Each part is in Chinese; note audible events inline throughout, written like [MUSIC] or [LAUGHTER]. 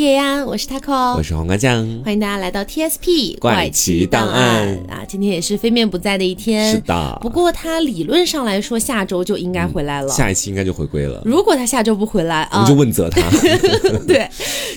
叶安，我是 taco，我是黄瓜酱，欢迎大家来到 TSP 怪奇档案啊！今天也是非面不在的一天，是的。不过他理论上来说，下周就应该回来了，下一期应该就回归了。如果他下周不回来，我们就问责他。[LAUGHS] 对。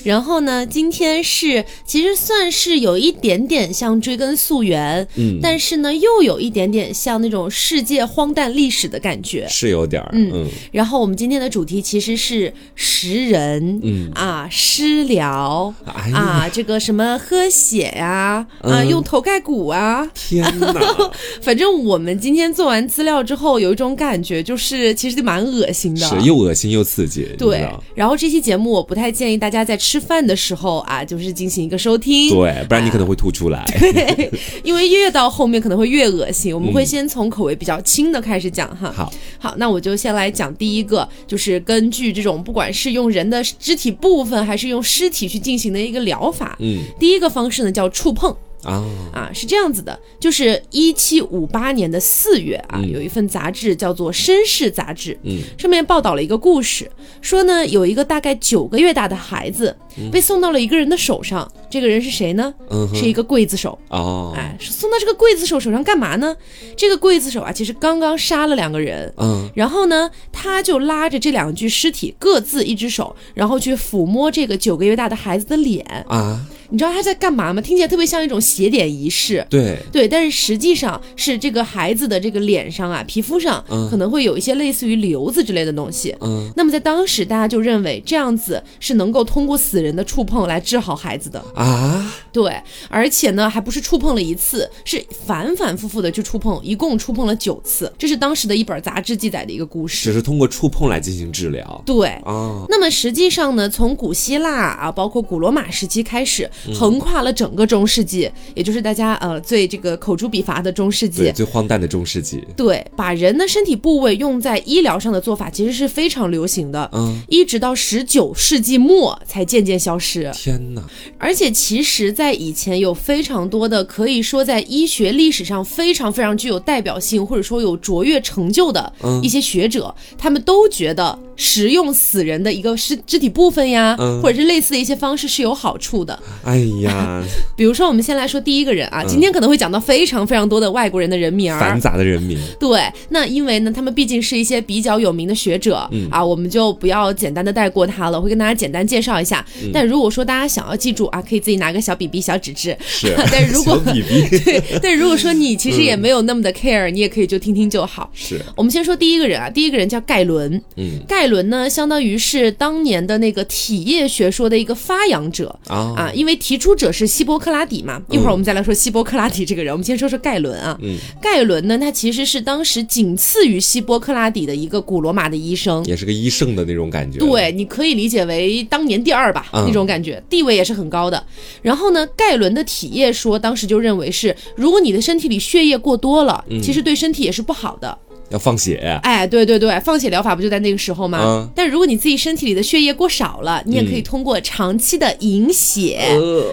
然后呢，今天是其实算是有一点点像追根溯源，嗯，但是呢，又有一点点像那种世界荒诞历史的感觉，是有点儿，嗯。然后我们今天的主题其实是识人，嗯啊，失。聊啊，这个什么喝血呀，啊，用头盖骨啊，天哪！[LAUGHS] 反正我们今天做完资料之后，有一种感觉，就是其实蛮恶心的，是又恶心又刺激。对，然后这期节目我不太建议大家在吃饭的时候啊，就是进行一个收听，对，不然你可能会吐出来。[LAUGHS] 对，因为越到后面可能会越恶心。我们会先从口味比较轻的开始讲哈。好，好，那我就先来讲第一个，就是根据这种不管是用人的肢体部分还是用。尸体去进行的一个疗法，嗯，第一个方式呢叫触碰。啊。啊，是这样子的，就是一七五八年的四月啊，有一份杂志叫做《绅士杂志》，嗯，上面报道了一个故事，说呢有一个大概九个月大的孩子被送到了一个人的手上，这个人是谁呢？嗯，是一个刽子手。哦，哎，送到这个刽子手手上干嘛呢？这个刽子手啊，其实刚刚杀了两个人，嗯，然后呢，他就拉着这两具尸体，各自一只手，然后去抚摸这个九个月大的孩子的脸。啊。你知道他在干嘛吗？听起来特别像一种血点仪式。对对，但是实际上是这个孩子的这个脸上啊，皮肤上可能会有一些类似于瘤子之类的东西。嗯，那么在当时，大家就认为这样子是能够通过死人的触碰来治好孩子的啊。对，而且呢，还不是触碰了一次，是反反复复的去触碰，一共触碰了九次。这是当时的一本杂志记载的一个故事。只是通过触碰来进行治疗。对啊。那么实际上呢，从古希腊啊，包括古罗马时期开始。横跨了整个中世纪，也就是大家呃最这个口诛笔伐的中世纪，最荒诞的中世纪。对，把人的身体部位用在医疗上的做法其实是非常流行的，嗯，一直到十九世纪末才渐渐消失。天哪！而且其实，在以前有非常多的可以说在医学历史上非常非常具有代表性，或者说有卓越成就的一些学者，他们都觉得食用死人的一个尸肢体部分呀，或者是类似的一些方式是有好处的。哎呀，[LAUGHS] 比如说，我们先来说第一个人啊，今天可能会讲到非常非常多的外国人的人名儿，繁杂的人名。[LAUGHS] 对，那因为呢，他们毕竟是一些比较有名的学者啊，我们就不要简单的带过他了，会跟大家简单介绍一下。但如果说大家想要记住啊，可以自己拿个小笔笔、小纸质。是，[LAUGHS] 但如果对，但如果说你其实也没有那么的 care，你也可以就听听就好。是，我们先说第一个人啊，第一个人叫盖伦。嗯，盖伦呢，相当于是当年的那个体液学说的一个发扬者啊啊，因为。提出者是希波克拉底嘛？一会儿我们再来说希波克拉底这个人。我们先说说盖伦啊。嗯，盖伦呢，他其实是当时仅次于希波克拉底的一个古罗马的医生，也是个医圣的那种感觉。对，你可以理解为当年第二吧，那种感觉，地位也是很高的。然后呢，盖伦的体液说，当时就认为是，如果你的身体里血液过多了，其实对身体也是不好的。要放血，哎，对对对，放血疗法不就在那个时候吗？嗯。但如果你自己身体里的血液过少了，你也可以通过长期的饮血，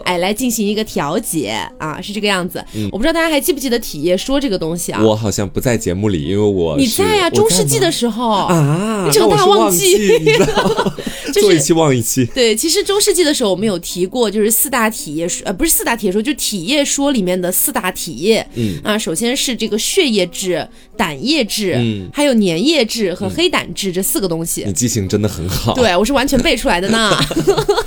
哎，来进行一个调节啊，是这个样子。我不知道大家还记不记得体液说这个东西啊？我好像不在节目里，因为我你在呀，中世纪的时候啊，你整大忘记，[LAUGHS] [LAUGHS] 做一期忘一期。对，其实中世纪的时候我们有提过，就是四大体液说，呃，不是四大体液说，就体液说里面的四大体液。嗯啊，首先是这个血液质、胆液质。嗯，还有粘液质和黑胆质这四个东西，你记性真的很好。对我是完全背出来的呢。[LAUGHS]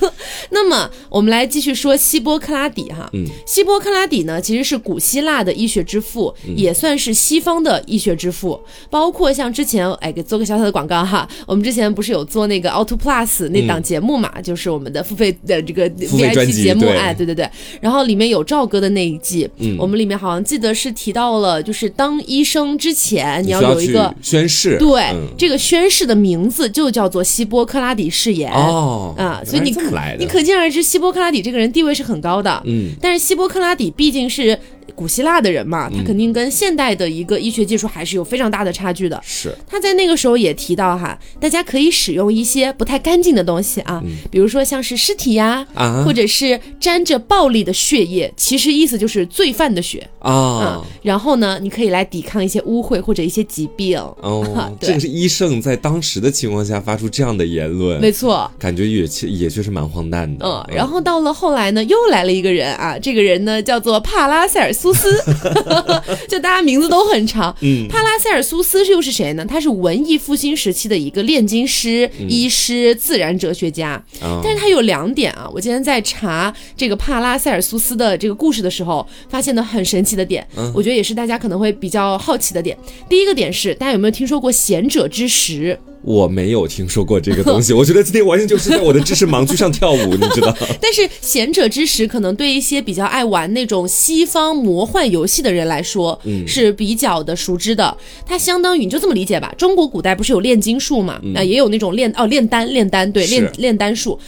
[LAUGHS] 那么我们来继续说希波克拉底哈。嗯，希波克拉底呢，其实是古希腊的医学之父，也算是西方的医学之父。包括像之前，哎，给做个小小的广告哈。我们之前不是有做那个 Auto Plus 那档节目嘛，就是我们的付费的这个 VIP 节目。哎，对对对。然后里面有赵哥的那一季，我们里面好像记得是提到了，就是当医生之前你要。有一个宣誓，对，这个宣誓的名字就叫做希波克拉底誓言。哦啊，所以你可你可见而知，希波克拉底这个人地位是很高的，嗯，但是希波克拉底毕竟是。古希腊的人嘛，他肯定跟现代的一个医学技术还是有非常大的差距的。是。他在那个时候也提到哈，大家可以使用一些不太干净的东西啊，比如说像是尸体呀，或者是沾着暴力的血液，其实意思就是罪犯的血。啊。然后呢，你可以来抵抗一些污秽或者一些疾病。哦，[LAUGHS] 这个是医圣在当时的情况下发出这样的言论，没错，感觉也确也确实蛮荒诞的。嗯，然后到了后来呢，又来了一个人啊，这个人呢叫做帕拉塞尔苏斯，[LAUGHS] 就大家名字都很长。嗯，帕拉塞尔苏斯又是谁呢？他是文艺复兴时期的一个炼金师、医师、自然哲学家。但是他有两点啊，我今天在查这个帕拉塞尔苏斯的这个故事的时候，发现的很神奇的点，我觉得也是大家可能会比较好奇的点。第一个点是，大家有没有听说过贤者之石？我没有听说过这个东西，[LAUGHS] 我觉得今天完全就是在我的知识盲区上跳舞，你知道？[LAUGHS] 但是贤者之石可能对一些比较爱玩那种西方魔幻游戏的人来说，嗯，是比较的熟知的。它相当于你就这么理解吧，中国古代不是有炼金术嘛？那也有那种炼哦炼丹炼丹对炼炼丹术。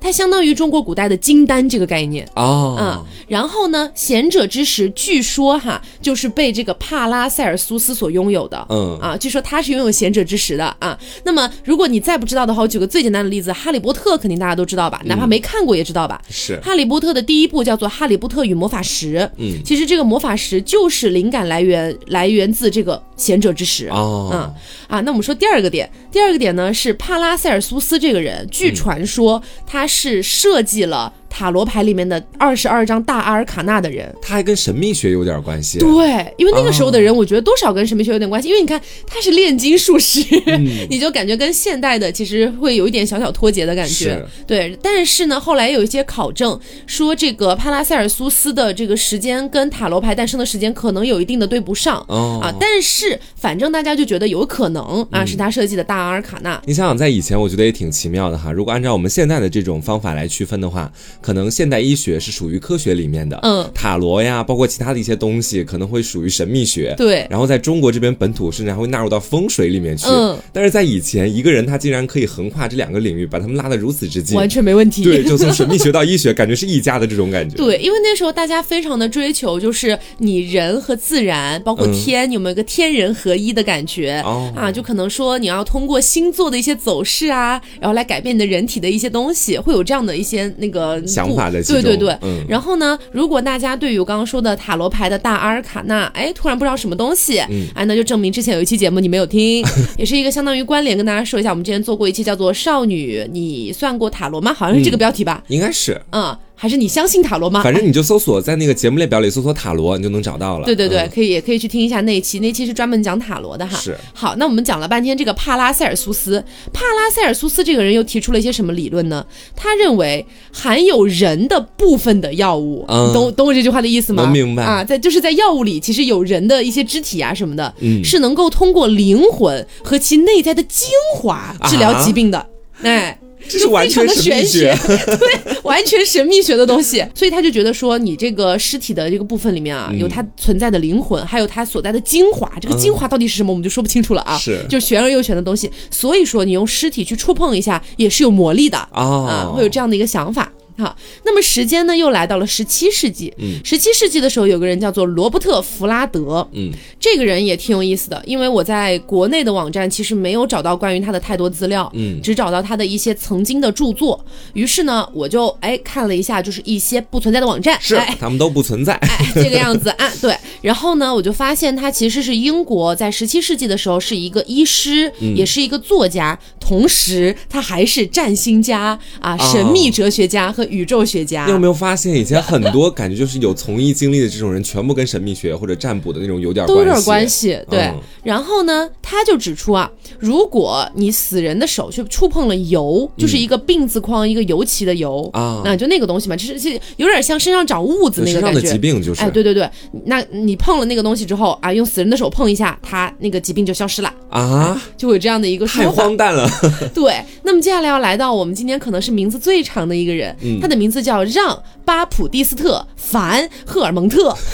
它相当于中国古代的金丹这个概念。哦，嗯，然后呢，贤者之石据说哈就是被这个帕拉塞尔苏斯所拥有的，嗯。啊，据说他是拥有贤者之石的啊。那么如果你再不知道的话，我举个最简单的例子，哈利波特肯定大家都知道吧，哪怕没看过也知道吧。是。哈利波特的第一部叫做《哈利波特与魔法石》，嗯，其实这个魔法石就是灵感来源来源自这个贤者之石。哦，嗯。啊，那我们说第二个点，第二个点呢是帕拉塞尔苏斯这个人，据传说他是。设计了。塔罗牌里面的二十二张大阿尔卡纳的人，他还跟神秘学有点关系。对，因为那个时候的人，我觉得多少跟神秘学有点关系。因为你看，他是炼金术师，[LAUGHS] 你就感觉跟现代的其实会有一点小小脱节的感觉。对，但是呢，后来有一些考证说，这个帕拉塞尔苏斯的这个时间跟塔罗牌诞生的时间可能有一定的对不上啊。但是反正大家就觉得有可能啊，是他设计的大阿尔卡纳。你想想，在以前，我觉得也挺奇妙的哈。如果按照我们现在的这种方法来区分的话。可能现代医学是属于科学里面的，嗯，塔罗呀，包括其他的一些东西，可能会属于神秘学，对。然后在中国这边本土，甚至还会纳入到风水里面去。嗯。但是在以前，一个人他竟然可以横跨这两个领域，把他们拉得如此之近，完全没问题。对，就从神秘学到医学，感觉是一家的这种感觉。对，因为那时候大家非常的追求，就是你人和自然，包括天，有没有一个天人合一的感觉？哦。啊，就可能说你要通过星座的一些走势啊，然后来改变你的人体的一些东西，会有这样的一些那个。想法的对对对，嗯，然后呢，如果大家对于我刚刚说的塔罗牌的大阿尔卡纳，哎，突然不知道什么东西，嗯，哎，那就证明之前有一期节目你没有听，[LAUGHS] 也是一个相当于关联，跟大家说一下，我们之前做过一期叫做《少女，你算过塔罗吗》？好像是这个标题吧？应该是，嗯。还是你相信塔罗吗？反正你就搜索在那个节目列表里搜索塔罗，你就能找到了。对对对，可以也可以去听一下那一期，那期是专门讲塔罗的哈。是。好，那我们讲了半天这个帕拉塞尔苏斯，帕拉塞尔苏斯这个人又提出了一些什么理论呢？他认为含有人的部分的药物，嗯懂懂我这句话的意思吗？能明白啊，在就是在药物里其实有人的一些肢体啊什么的，嗯，是能够通过灵魂和其内在的精华治疗疾病的，哎。这是完全玄学，[LAUGHS] 对，完全神秘学的东西。所以他就觉得说，你这个尸体的这个部分里面啊，有它存在的灵魂，还有它所在的精华。这个精华到底是什么，我们就说不清楚了啊。是，就玄而又玄的东西。所以说，你用尸体去触碰一下，也是有魔力的啊，会有这样的一个想法。好，那么时间呢又来到了十七世纪。嗯，十七世纪的时候，有个人叫做罗伯特·弗拉德。嗯，这个人也挺有意思的，因为我在国内的网站其实没有找到关于他的太多资料。嗯，只找到他的一些曾经的著作。于是呢，我就哎看了一下，就是一些不存在的网站。是，他们都不存在。哎，这个样子 [LAUGHS] 啊，对。然后呢，我就发现他其实是英国在十七世纪的时候是一个医师，也是一个作家，同时他还是占星家啊，神秘哲学家和。宇宙学家，你有没有发现以前很多感觉就是有从医经历的这种人，全部跟神秘学或者占卜的那种有点都有点关系。对，然后呢，他就指出啊，如果你死人的手去触碰了油，就是一个病字框，一个油漆的油啊，那就那个东西嘛，就是是有点像身上长痦子那个感觉。疾病就是，哎，对对对，那你碰了那个东西之后啊，用死人的手碰一下，他那个疾病就消失了啊，就会有这样的一个说法。太荒诞了。对，那么接下来要来到我们今天可能是名字最长的一个人。他的名字叫让巴普蒂斯特·凡·赫尔蒙特。[LAUGHS]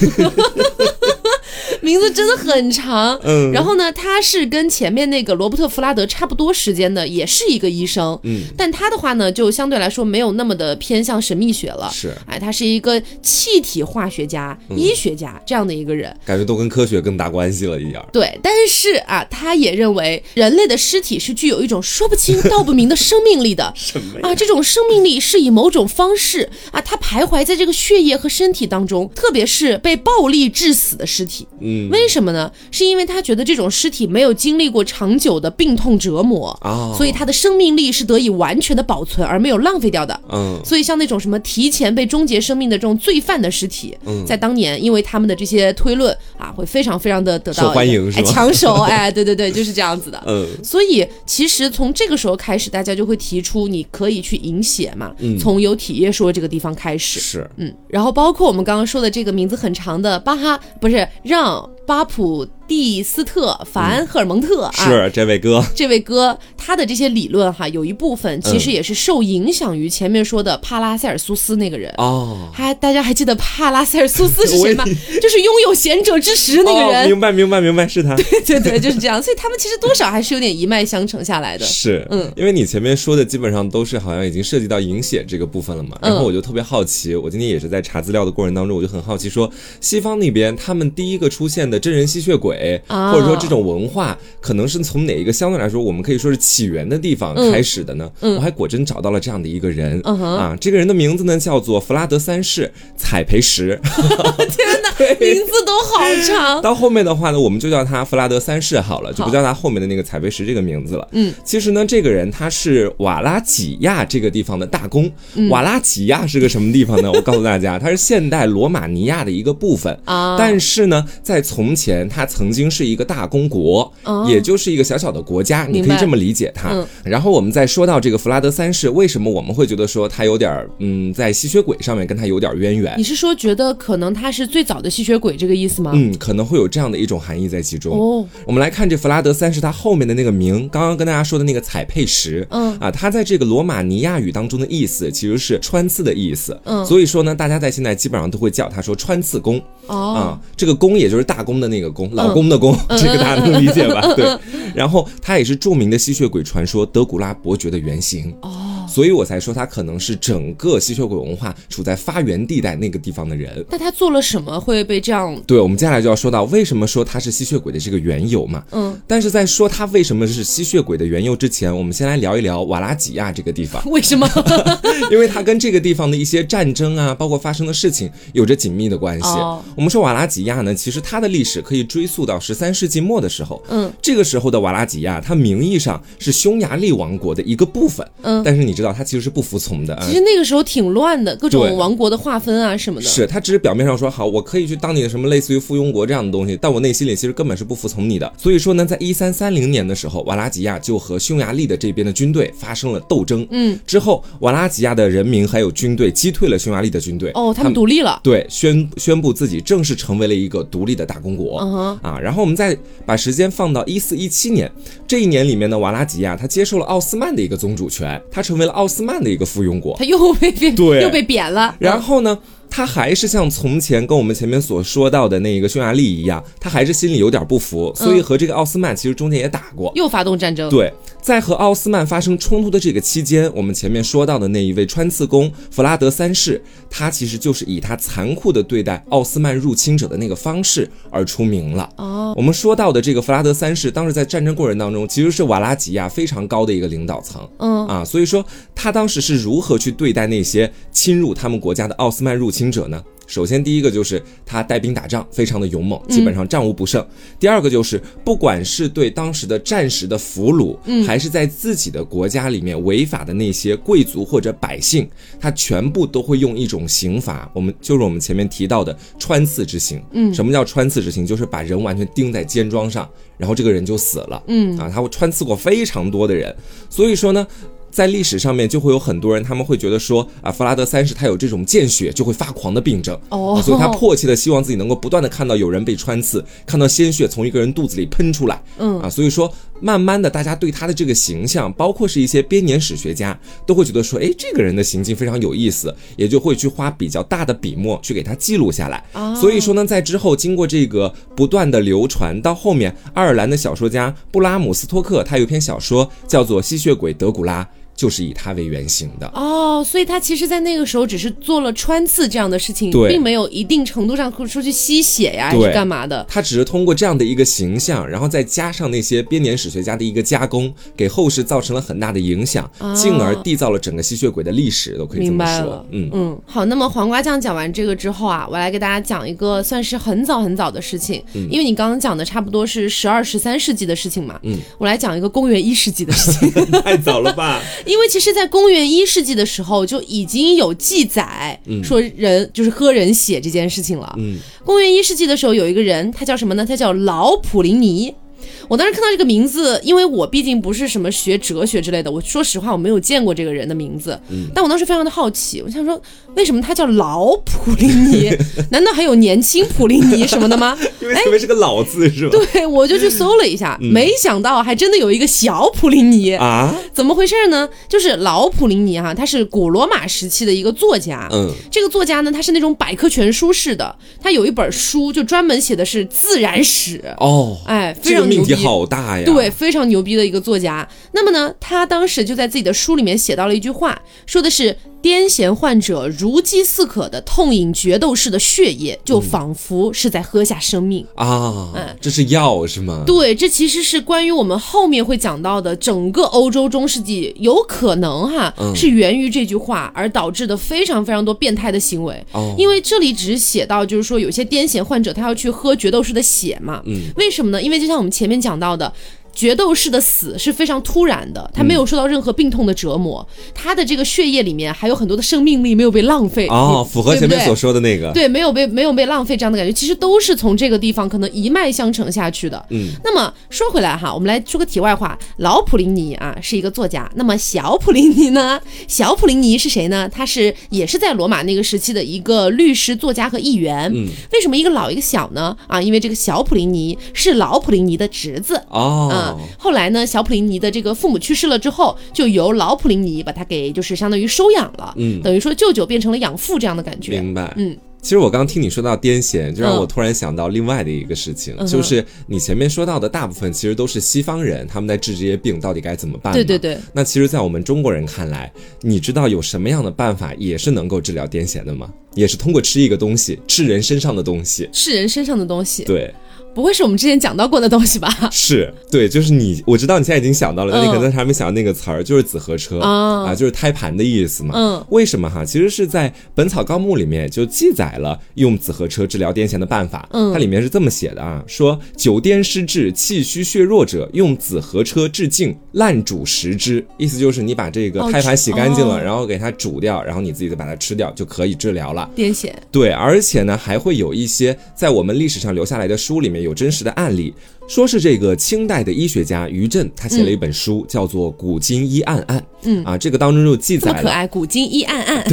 名字真的很长。嗯，然后呢，他是跟前面那个罗伯特·弗拉德差不多时间的，也是一个医生。嗯，但他的话呢，就相对来说没有那么的偏向神秘学了。是，哎，他是一个气体化学家、医学家这样的一个人，感觉都跟科学更大关系了一点。对，但是啊，他也认为人类的尸体是具有一种说不清道不明的生命力的。什么啊？这种生命力是以某种方式啊，它徘徊在这个血液和身体当中，特别是被暴力致死的尸体。嗯，为什么呢？是因为他觉得这种尸体没有经历过长久的病痛折磨啊，所以他的生命力是得以完全的保存而没有浪费掉的。嗯，所以像那种什么提前被终结生命的这种罪犯的尸体，在当年因为他们的这些推论啊，会非常非常的得到欢迎，哎，抢手，哎，对对对，就是这样子的。[LAUGHS] 嗯，所以其实从这个时候开始，大家就会提出你可以去饮血嘛，从有体液说这个地方开始是，嗯，然后包括我们刚刚说的这个名字很长的巴哈，不是让。巴普蒂斯特·法安赫尔蒙特啊，是这位哥，这位哥他的这些理论哈，有一部分其实也是受影响于前面说的帕拉塞尔苏斯那个人哦。还大家还记得帕拉塞尔苏斯是谁吗？[LAUGHS] 就是拥有贤者之石那个人。明白明白明白，是他。[LAUGHS] 对对对，就是这样。所以他们其实多少还是有点一脉相承下来的。是，嗯，因为你前面说的基本上都是好像已经涉及到饮血这个部分了嘛。然后我就特别好奇，我今天也是在查资料的过程当中，我就很好奇，说西方那边他们第一个出现的真人吸血鬼。或者说这种文化可能是从哪一个相对来说我们可以说是起源的地方开始的呢？我还果真找到了这样的一个人啊，这个人的名字呢叫做弗拉德三世采培石。[LAUGHS] 天哪，[LAUGHS] 名字都好长。到后面的话呢，我们就叫他弗拉德三世好了，就不叫他后面的那个采培石这个名字了。嗯，其实呢，这个人他是瓦拉几亚这个地方的大公。瓦拉几亚是个什么地方呢？我告诉大家，它是现代罗马尼亚的一个部分 [LAUGHS] 啊。但是呢，在从前他曾经是一个大公国，也就是一个小小的国家，你可以这么理解它。然后我们再说到这个弗拉德三世，为什么我们会觉得说他有点嗯，在吸血鬼上面跟他有点渊源？你是说觉得可能他是最早的吸血鬼这个意思吗？嗯，可能会有这样的一种含义在其中。哦，我们来看这弗拉德三世他后面的那个名，刚刚跟大家说的那个彩佩石，嗯啊，他在这个罗马尼亚语当中的意思其实是穿刺的意思。嗯，所以说呢，大家在现在基本上都会叫他说穿刺弓。哦啊，这个公也就是大公的那个公，老公的公。这个大家能理解吧？对，然后他也是著名的吸血鬼传说德古拉伯爵的原型哦，所以我才说他可能是整个吸血鬼文化处在发源地带那个地方的人。那他做了什么会被这样？对，我们接下来就要说到为什么说他是吸血鬼的这个缘由嘛。嗯，但是在说他为什么是吸血鬼的缘由之前，我们先来聊一聊瓦拉吉亚这个地方。为什么？[LAUGHS] 因为他跟这个地方的一些战争啊，包括发生的事情有着紧密的关系。我们说瓦拉吉亚呢，其实它的历史可以追溯到十三。世纪末的时候，嗯，这个时候的瓦拉吉亚，它名义上是匈牙利王国的一个部分，嗯，但是你知道，它其实是不服从的。其实那个时候挺乱的，各种王国的划分啊什么的。是，他只是表面上说好，我可以去当你的什么类似于附庸国这样的东西，但我内心里其实根本是不服从你的。所以说呢，在一三三零年的时候，瓦拉吉亚就和匈牙利的这边的军队发生了斗争。嗯，之后瓦拉吉亚的人民还有军队击退了匈牙利的军队。哦，他们独立了。对，宣宣布自己正式成为了一个独立的大公国。啊，然后我们再。把时间放到一四一七年，这一年里面呢，瓦拉吉亚他接受了奥斯曼的一个宗主权，他成为了奥斯曼的一个附庸国，他又被贬，对，又被贬了。然后呢？他还是像从前跟我们前面所说到的那个匈牙利一样，他还是心里有点不服，所以和这个奥斯曼其实中间也打过，又发动战争。对，在和奥斯曼发生冲突的这个期间，我们前面说到的那一位穿刺工弗拉德三世，他其实就是以他残酷的对待奥斯曼入侵者的那个方式而出名了。哦，我们说到的这个弗拉德三世，当时在战争过程当中，其实是瓦拉吉亚非常高的一个领导层。嗯啊，所以说他当时是如何去对待那些侵入他们国家的奥斯曼入侵？者呢？首先，第一个就是他带兵打仗，非常的勇猛，基本上战无不胜。第二个就是，不管是对当时的战时的俘虏，还是在自己的国家里面违法的那些贵族或者百姓，他全部都会用一种刑罚，我们就是我们前面提到的穿刺之刑。嗯，什么叫穿刺之刑？就是把人完全钉在肩桩上，然后这个人就死了。嗯，啊，他会穿刺过非常多的人，所以说呢。在历史上面就会有很多人，他们会觉得说啊，弗拉德三世他有这种见血就会发狂的病症，哦，所以他迫切的希望自己能够不断的看到有人被穿刺，看到鲜血从一个人肚子里喷出来，嗯啊，所以说慢慢的，大家对他的这个形象，包括是一些编年史学家，都会觉得说，哎，这个人的行径非常有意思，也就会去花比较大的笔墨去给他记录下来。所以说呢，在之后经过这个不断的流传，到后面爱尔兰的小说家布拉姆斯托克，他有一篇小说叫做《吸血鬼德古拉》。就是以它为原型的哦，所以他其实，在那个时候只是做了穿刺这样的事情，并没有一定程度上出去吸血呀，还是干嘛的。他只是通过这样的一个形象，然后再加上那些编年史学家的一个加工，给后世造成了很大的影响，进而缔造了整个吸血鬼的历史，都可以这么说。嗯嗯，好，那么黄瓜酱讲完这个之后啊，我来给大家讲一个算是很早很早的事情，因为你刚刚讲的差不多是十二、十三世纪的事情嘛。嗯，我来讲一个公元一世纪的事情，[LAUGHS] 太早了吧？[LAUGHS] 因为其实，在公元一世纪的时候就已经有记载，说人就是喝人血这件事情了。嗯，公元一世纪的时候，有一个人，他叫什么呢？他叫老普林尼。我当时看到这个名字，因为我毕竟不是什么学哲学之类的，我说实话我没有见过这个人的名字。嗯，但我当时非常的好奇，我想说为什么他叫老普林尼？[LAUGHS] 难道还有年轻普林尼什么的吗？[LAUGHS] 因为特别是个老字是吧？对，我就去搜了一下，没想到还真的有一个小普林尼啊？怎么回事呢？就是老普林尼哈，他是古罗马时期的一个作家。嗯，这个作家呢，他是那种百科全书式的，他有一本书就专门写的是自然史。哦，哎，非常牛逼。好大呀！对，非常牛逼的一个作家。那么呢，他当时就在自己的书里面写到了一句话，说的是癫痫患者如饥似渴的痛饮决斗士的血液，就仿佛是在喝下生命啊！嗯，这是药是吗？对，这其实是关于我们后面会讲到的整个欧洲中世纪有可能哈是源于这句话而导致的非常非常多变态的行为。哦，因为这里只是写到就是说有些癫痫患者他要去喝决斗士的血嘛。嗯，为什么呢？因为就像我们前面。讲到的。决斗士的死是非常突然的，他没有受到任何病痛的折磨，他的这个血液里面还有很多的生命力没有被浪费哦，符合前面所说的那个，对，没有被没有被浪费这样的感觉，其实都是从这个地方可能一脉相承下去的。嗯，那么说回来哈，我们来说个题外话，老普林尼啊是一个作家，那么小普林尼呢？[LAUGHS] 小普林尼是谁呢？他是也是在罗马那个时期的一个律师、作家和议员。嗯，为什么一个老一个小呢？啊，因为这个小普林尼是老普林尼的侄子哦。后来呢，小普林尼的这个父母去世了之后，就由老普林尼把他给就是相当于收养了，嗯，等于说舅舅变成了养父这样的感觉。明白，嗯。其实我刚听你说到癫痫，就让我突然想到另外的一个事情，就是你前面说到的大部分其实都是西方人，他们在治这些病到底该怎么办？对对对。那其实，在我们中国人看来，你知道有什么样的办法也是能够治疗癫痫的吗？也是通过吃一个东西，吃人身上的东西，吃人身上的东西。对。不会是我们之前讲到过的东西吧？是对，就是你，我知道你现在已经想到了，但你可能还没想到那个词儿，就是紫河车啊，就是胎盘的意思嘛。嗯，为什么哈？其实是在《本草纲目》里面就记载了用紫河车治疗癫痫的办法。嗯，它里面是这么写的啊，说久癫失志、气虚血弱者，用紫河车治静，烂煮食之。意思就是你把这个胎盘洗干净了，然后给它煮掉，然后你自己再把它吃掉，就可以治疗了癫痫。对，而且呢，还会有一些在我们历史上留下来的书里面。有真实的案例。说是这个清代的医学家于震，他写了一本书，叫做《古今医案案》。嗯啊，这个当中就记载了，可爱《古今医案案》。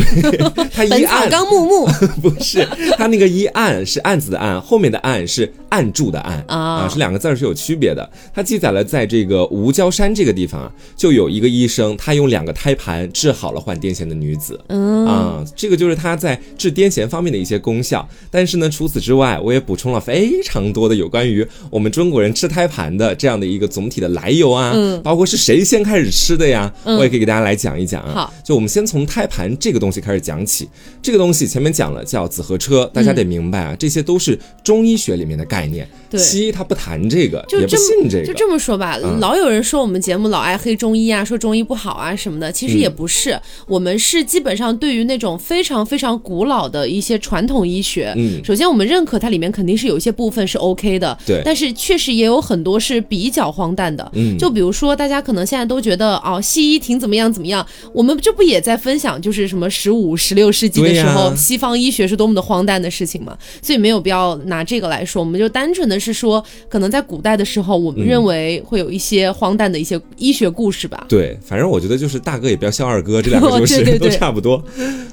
[LAUGHS] 他医案纲目目不是他那个医案是案子的案，后面的案是按住的案啊，是两个字是有区别的。他记载了在这个吴郊山这个地方啊，就有一个医生，他用两个胎盘治好了患癫痫的女子。嗯啊，这个就是他在治癫痫方面的一些功效。但是呢，除此之外，我也补充了非常多的有关于我们中国人。吃胎盘的这样的一个总体的来由啊，嗯，包括是谁先开始吃的呀，我也可以给大家来讲一讲啊。好，就我们先从胎盘这个东西开始讲起。这个东西前面讲了叫紫河车，大家得明白啊，这些都是中医学里面的概念。对，西医他不谈这个，也不信这个。就这么说吧，老有人说我们节目老爱黑中医啊，说中医不好啊什么的，其实也不是。我们是基本上对于那种非常非常古老的一些传统医学，嗯，首先我们认可它里面肯定是有一些部分是 OK 的，对，但是确实也有很多是比较荒诞的，嗯，就比如说大家可能现在都觉得哦，西医挺怎么样怎么样，我们这不也在分享就是什么十五、十六世纪的时候西方医学是多么的荒诞的事情嘛？所以没有必要拿这个来说，我们就单纯的。是说，可能在古代的时候，我们认为会有一些荒诞的一些医学故事吧。对，反正我觉得就是大哥也不要笑二哥，这两个 [LAUGHS] 就是都差不多。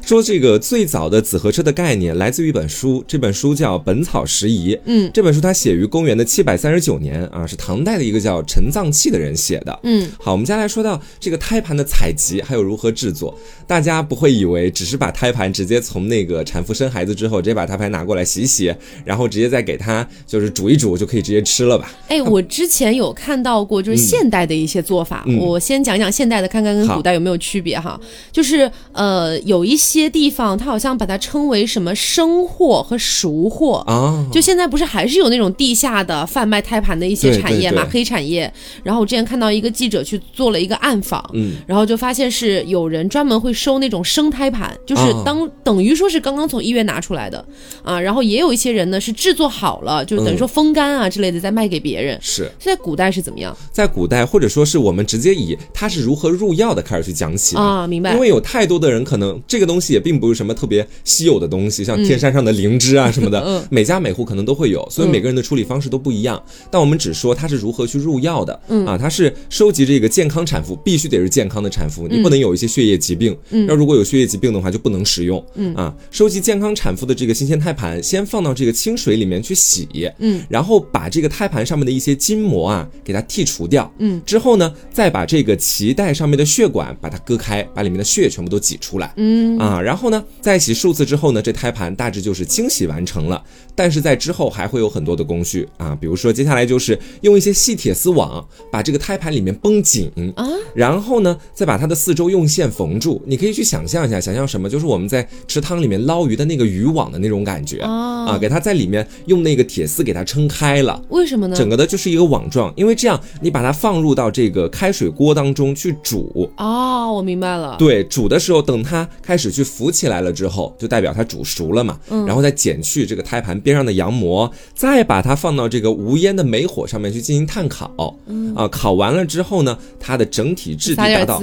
说这个最早的紫河车的概念来自于一本书，这本书叫《本草拾遗》。嗯，这本书它写。写于公元的七百三十九年啊，是唐代的一个叫陈藏器的人写的。嗯，好，我们接下来说到这个胎盘的采集还有如何制作，大家不会以为只是把胎盘直接从那个产妇生孩子之后，直接把胎盘拿过来洗洗，然后直接再给它就是煮一煮就可以直接吃了吧？哎，我之前有看到过，就是现代的一些做法，我先讲讲现代的，看看跟古代有没有区别哈。就是呃，有一些地方它好像把它称为什么生货和熟货啊，就现在不是还是有那种地下的贩卖胎盘的一些产业嘛，黑产业。然后我之前看到一个记者去做了一个暗访，嗯，然后就发现是有人专门会收那种生胎盘，就是当等于说是刚刚从医院拿出来的啊。然后也有一些人呢是制作好了，就等于说风干啊之类的再卖给别人。是在古代是怎么样？在古代或者说是我们直接以它是如何入药的开始去讲起啊，明白？因为有太多的人可能这个东西也并不是什么特别稀有的东西，像天山上的灵芝啊什么的，每家每户可能都会有，所以每个人的处理方式都不一样。但我们只说它是如何去入药的嗯啊，它是收集这个健康产妇，必须得是健康的产妇，你不能有一些血液疾病。嗯那如果有血液疾病的话，就不能使用。嗯啊，收集健康产妇的这个新鲜胎盘，先放到这个清水里面去洗。嗯，然后把这个胎盘上面的一些筋膜啊给它剔除掉。嗯，之后呢，再把这个脐带上面的血管把它割开，把里面的血全部都挤出来。嗯啊，然后呢，再洗数次之后呢，这胎盘大致就是清洗完成了。但是在之后还会有很多的工序啊，比如说接下来就是用一些细铁丝网把这个胎盘里面绷紧啊，然后呢再把它的四周用线缝住。你可以去想象一下，想象什么？就是我们在池塘里面捞鱼的那个渔网的那种感觉啊，给它在里面用那个铁丝给它撑开了。为什么呢？整个的就是一个网状，因为这样你把它放入到这个开水锅当中去煮。哦，我明白了。对，煮的时候等它开始去浮起来了之后，就代表它煮熟了嘛。嗯，然后再剪去这个胎盘。边上的羊膜，再把它放到这个无烟的煤火上面去进行炭烤，啊，烤完了之后呢，它的整体质地达到 [LAUGHS]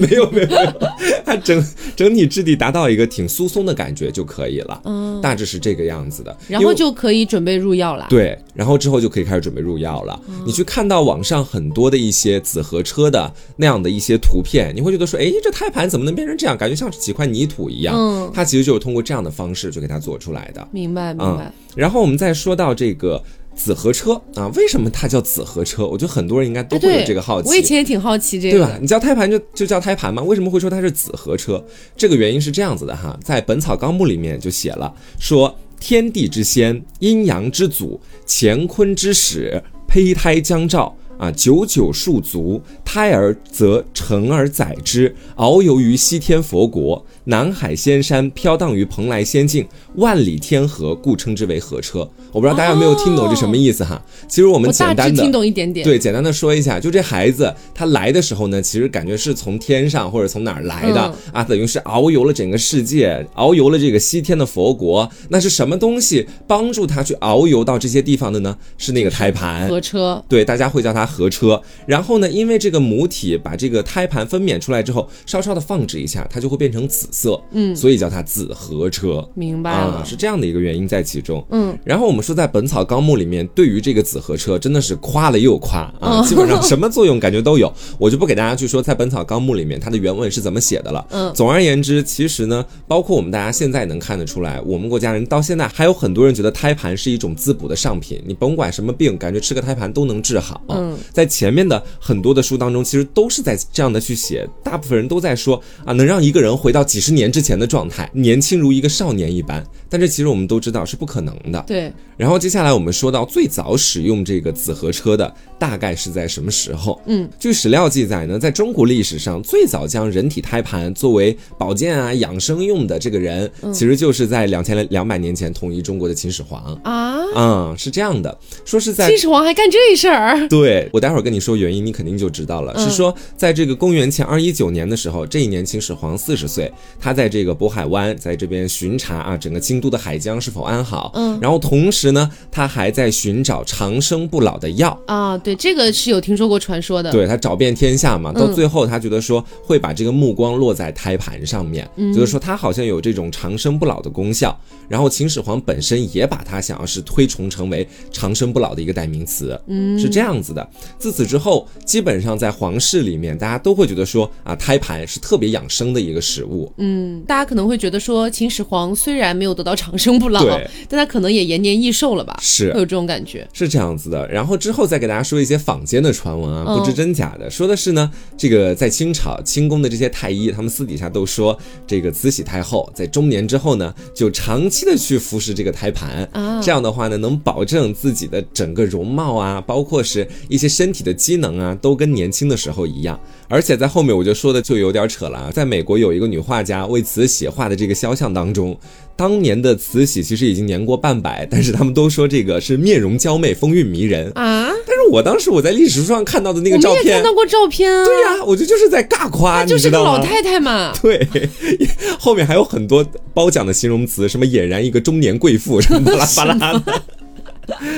没有没有没有，它整整体质地达到一个挺疏松的感觉就可以了，嗯，大致是这个样子的，然后就可以准备入药了，对，然后之后就可以开始准备入药了。你去看到网上很多的一些紫河车的那样的一些图片，你会觉得说，哎，这胎盘怎么能变成这样？感觉像是几块泥土一样，嗯，它其实就是通过这样的方式就给它做出来的，明白明白。然后我们再说到这个紫河车啊，为什么它叫紫河车？我觉得很多人应该都会有这个好奇。我以前也挺好奇这个，对吧？你叫胎盘就就叫胎盘吗？为什么会说它是紫河车？这个原因是这样子的哈，在《本草纲目》里面就写了，说天地之先，阴阳之祖，乾坤之始，胚胎将照。啊，九九数足，胎儿则成而载之，遨游于西天佛国，南海仙山，飘荡于蓬莱仙境，万里天河，故称之为河车。我不知道大家有没有听懂这什么意思哈？其实我们简单的听懂一点点，对，简单的说一下，就这孩子他来的时候呢，其实感觉是从天上或者从哪儿来的啊，等于是遨游了整个世界，遨游了这个西天的佛国。那是什么东西帮助他去遨游到这些地方的呢？是那个胎盘河车，对，大家会叫它。合车，然后呢，因为这个母体把这个胎盘分娩出来之后，稍稍的放置一下，它就会变成紫色，嗯，所以叫它紫合车。明白了，是这样的一个原因在其中，嗯。然后我们说在《本草纲目》里面，对于这个紫合车真的是夸了又夸啊，基本上什么作用感觉都有，我就不给大家去说在《本草纲目》里面它的原文是怎么写的了，嗯。总而言之，其实呢，包括我们大家现在能看得出来，我们国家人到现在还有很多人觉得胎盘是一种滋补的上品，你甭管什么病，感觉吃个胎盘都能治好，嗯。在前面的很多的书当中，其实都是在这样的去写，大部分人都在说啊，能让一个人回到几十年之前的状态，年轻如一个少年一般。但这其实我们都知道是不可能的。对。然后接下来我们说到最早使用这个紫河车的，大概是在什么时候？嗯，据史料记载呢，在中国历史上最早将人体胎盘作为保健啊养生用的这个人，其实就是在两千两百年前统一中国的秦始皇啊。嗯，是这样的，说是在秦始皇还干这事儿。对我待会儿跟你说原因，你肯定就知道了。是说在这个公元前二一九年的时候，这一年秦始皇四十岁，他在这个渤海湾在这边巡查啊，整个京都的海疆是否安好。嗯，然后同时呢，他还在寻找长生不老的药啊。对，这个是有听说过传说的。对他找遍天下嘛，到最后他觉得说会把这个目光落在胎盘上面，就是说他好像有这种长生不老的功效。然后秦始皇本身也把他想要是。推崇成为长生不老的一个代名词。嗯，是这样子的。自此之后，基本上在皇室里面，大家都会觉得说啊，胎盘是特别养生的一个食物。嗯，大家可能会觉得说，秦始皇虽然没有得到长生不老，但他可能也延年益寿了吧？是，会有这种感觉。是这样子的。然后之后再给大家说一些坊间的传闻啊，不知真假的，说的是呢，这个在清朝清宫的这些太医，他们私底下都说，这个慈禧太后在中年之后呢，就长期的去服食这个胎盘，啊这样的话呢，能保证自己的整个容貌啊，包括是一些身体的机能啊，都跟年轻的时候一样。而且在后面我就说的就有点扯了啊，在美国有一个女画家为慈禧画的这个肖像当中，当年的慈禧其实已经年过半百，但是他们都说这个是面容娇媚、风韵迷人啊。但是我当时我在历史书上看到的那个照片，看到过照片啊。对呀，我觉得就是在尬夸，就是个老太太嘛。对，[LAUGHS] 后面还有很多褒奖的形容词，什么俨然一个中年贵妇，什么巴拉巴拉的。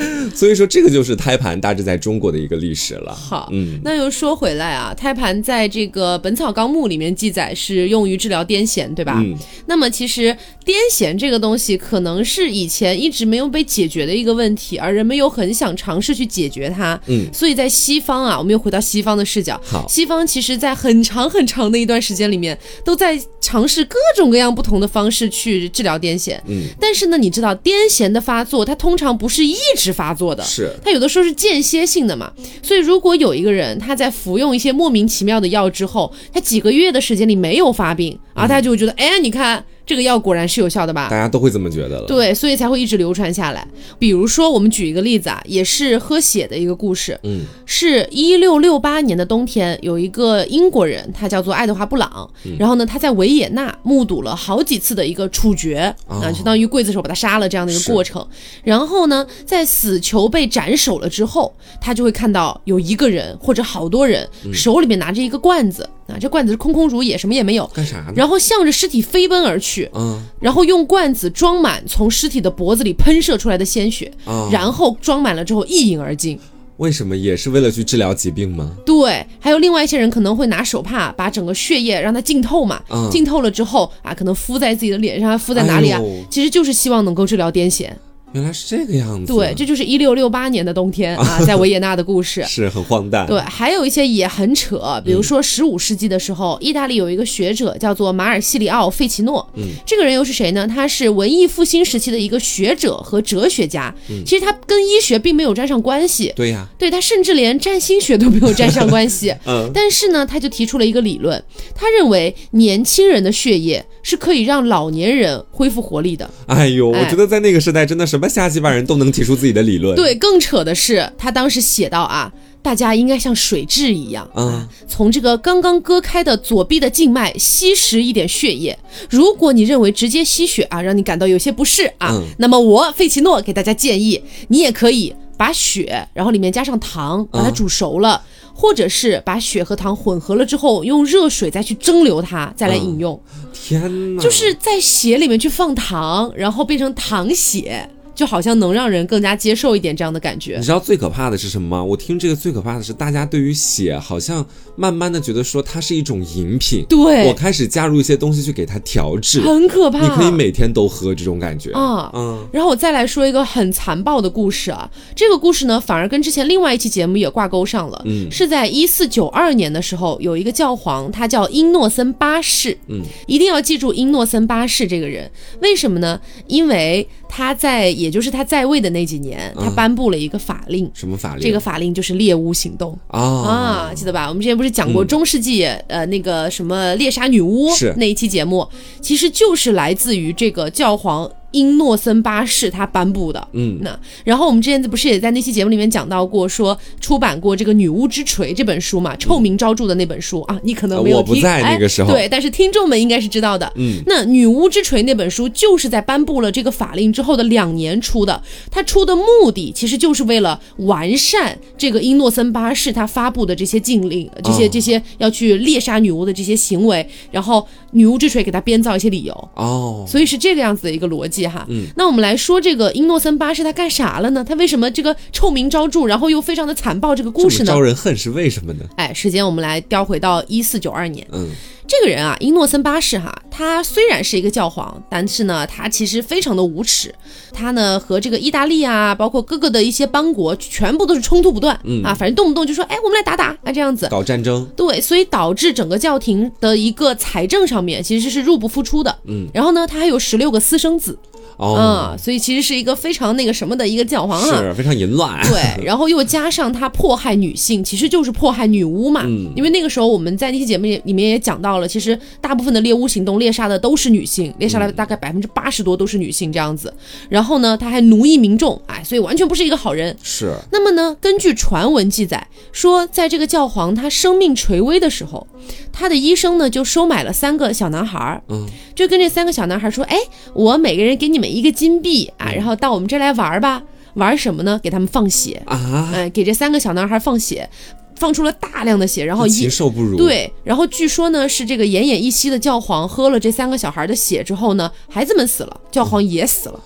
[LAUGHS] 所以说，这个就是胎盘大致在中国的一个历史了。好，嗯，那又说回来啊，胎盘在这个《本草纲目》里面记载是用于治疗癫痫，对吧？嗯。那么其实癫痫这个东西，可能是以前一直没有被解决的一个问题，而人们又很想尝试去解决它。嗯。所以在西方啊，我们又回到西方的视角。好。西方其实，在很长很长的一段时间里面，都在尝试各种各样不同的方式去治疗癫痫。嗯。但是呢，你知道癫痫的发作，它通常不是一直发作的。是，它有的时候是间歇性的嘛，所以如果有一个人他在服用一些莫名其妙的药之后，他几个月的时间里没有发病，啊，他就会觉得，哎，你看。这个药果然是有效的吧？大家都会这么觉得了。对，所以才会一直流传下来。比如说，我们举一个例子啊，也是喝血的一个故事。嗯，是一六六八年的冬天，有一个英国人，他叫做爱德华布朗。然后呢，他在维也纳目睹了好几次的一个处决啊，相当于刽子手把他杀了这样的一个过程。然后呢，在死囚被斩首了之后，他就会看到有一个人或者好多人手里面拿着一个罐子。啊，这罐子是空空如也，什么也没有。干啥呢？然后向着尸体飞奔而去。嗯。然后用罐子装满从尸体的脖子里喷射出来的鲜血。啊。然后装满了之后一饮而尽。为什么？也是为了去治疗疾病吗？对。还有另外一些人可能会拿手帕把整个血液让它浸透嘛。嗯。浸透了之后啊，可能敷在自己的脸上，敷在哪里啊？其实就是希望能够治疗癫痫。原来是这个样子，对，这就是一六六八年的冬天啊，[LAUGHS] 在维也纳的故事，是很荒诞。对，还有一些也很扯，比如说十五世纪的时候，意大利有一个学者叫做马尔西里奥·费奇诺，嗯，这个人又是谁呢？他是文艺复兴时期的一个学者和哲学家，嗯。其实他跟医学并没有沾上关系，对呀，对他甚至连占星学都没有沾上关系，[LAUGHS] 嗯，但是呢，他就提出了一个理论，他认为年轻人的血液是可以让老年人恢复活力的。哎呦，我觉得在那个时代，真的什么瞎鸡巴人都能。提出自己的理论，对，更扯的是，他当时写到啊，大家应该像水蛭一样啊，从这个刚刚割开的左臂的静脉吸食一点血液。如果你认为直接吸血啊，让你感到有些不适啊，那么我费奇诺给大家建议，你也可以把血，然后里面加上糖，把它煮熟了，或者是把血和糖混合了之后，用热水再去蒸馏它，再来饮用。天哪，就是在血里面去放糖，然后变成糖血。就好像能让人更加接受一点这样的感觉。你知道最可怕的是什么吗？我听这个最可怕的是，大家对于血好像慢慢的觉得说它是一种饮品。对，我开始加入一些东西去给它调制，很可怕。你可以每天都喝这种感觉啊嗯。然后我再来说一个很残暴的故事啊，这个故事呢反而跟之前另外一期节目也挂钩上了。嗯，是在一四九二年的时候，有一个教皇，他叫英诺森八世。嗯，一定要记住英诺森八世这个人，为什么呢？因为。他在，也就是他在位的那几年，他颁布了一个法令。什么法令？这个法令就是猎巫行动啊啊，记得吧？我们之前不是讲过中世纪呃那个什么猎杀女巫那一期节目，其实就是来自于这个教皇。英诺森巴士他颁布的，嗯，那然后我们之前不是也在那期节目里面讲到过，说出版过这个《女巫之锤》这本书嘛，臭名昭著的那本书啊，你可能没有听，我不在那个时候，对，但是听众们应该是知道的，嗯，那《女巫之锤》那本书就是在颁布了这个法令之后的两年出的，它出的目的其实就是为了完善这个英诺森巴士他发布的这些禁令，这些这些要去猎杀女巫的这些行为，然后《女巫之锤》给他编造一些理由，哦，所以是这个样子的一个逻辑。哈，嗯，那我们来说这个英诺森八世他干啥了呢？他为什么这个臭名昭著，然后又非常的残暴？这个故事呢？招人恨是为什么呢？哎，时间我们来调回到一四九二年，嗯。这个人啊，英诺森八世哈，他虽然是一个教皇，但是呢，他其实非常的无耻。他呢和这个意大利啊，包括各个的一些邦国，全部都是冲突不断嗯啊，反正动不动就说，哎，我们来打打啊，这样子搞战争。对，所以导致整个教廷的一个财政上面其实是入不敷出的。嗯，然后呢，他还有十六个私生子。哦，所以其实是一个非常那个什么的一个教皇啊，是非常淫乱。对，[LAUGHS] 然后又加上他迫害女性，其实就是迫害女巫嘛。嗯，因为那个时候我们在那期节目里面也讲到了，其实大部分的猎巫行动猎杀的都是女性，猎杀了大概百分之八十多都是女性这样子。然后呢，他还奴役民众，哎，所以完全不是一个好人。是。那么呢，根据传闻记载说，在这个教皇他生命垂危的时候。他的医生呢，就收买了三个小男孩儿，嗯，就跟这三个小男孩说：“哎，我每个人给你们一个金币啊，然后到我们这儿来玩吧。玩什么呢？给他们放血啊，哎，给这三个小男孩放血，放出了大量的血，然后禽兽不如。对，然后据说呢，是这个奄奄一息的教皇喝了这三个小孩的血之后呢，孩子们死了，教皇也死了。”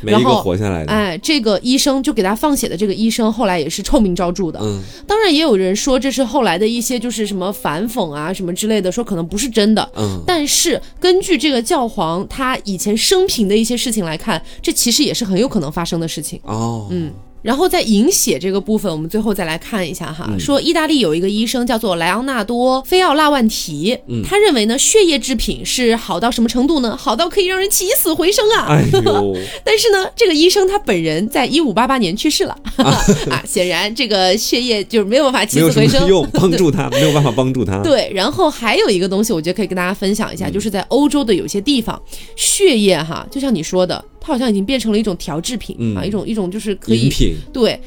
没一个活下来的。哎，这个医生就给他放血的这个医生，后来也是臭名昭著的。嗯，当然也有人说这是后来的一些就是什么反讽啊什么之类的，说可能不是真的。嗯，但是根据这个教皇他以前生平的一些事情来看，这其实也是很有可能发生的事情。哦，嗯。然后在饮血这个部分，我们最后再来看一下哈，说意大利有一个医生叫做莱昂纳多·菲奥拉万提，他认为呢，血液制品是好到什么程度呢？好到可以让人起死回生啊！哎呦，[LAUGHS] 但是呢，这个医生他本人在一五八八年去世了 [LAUGHS] 啊，显然这个血液就是没有办法起死回生，用帮助他 [LAUGHS] 没有办法帮助他。对，然后还有一个东西，我觉得可以跟大家分享一下，就是在欧洲的有些地方，血液哈，就像你说的。它好像已经变成了一种调制品啊，一种一种就是可以对，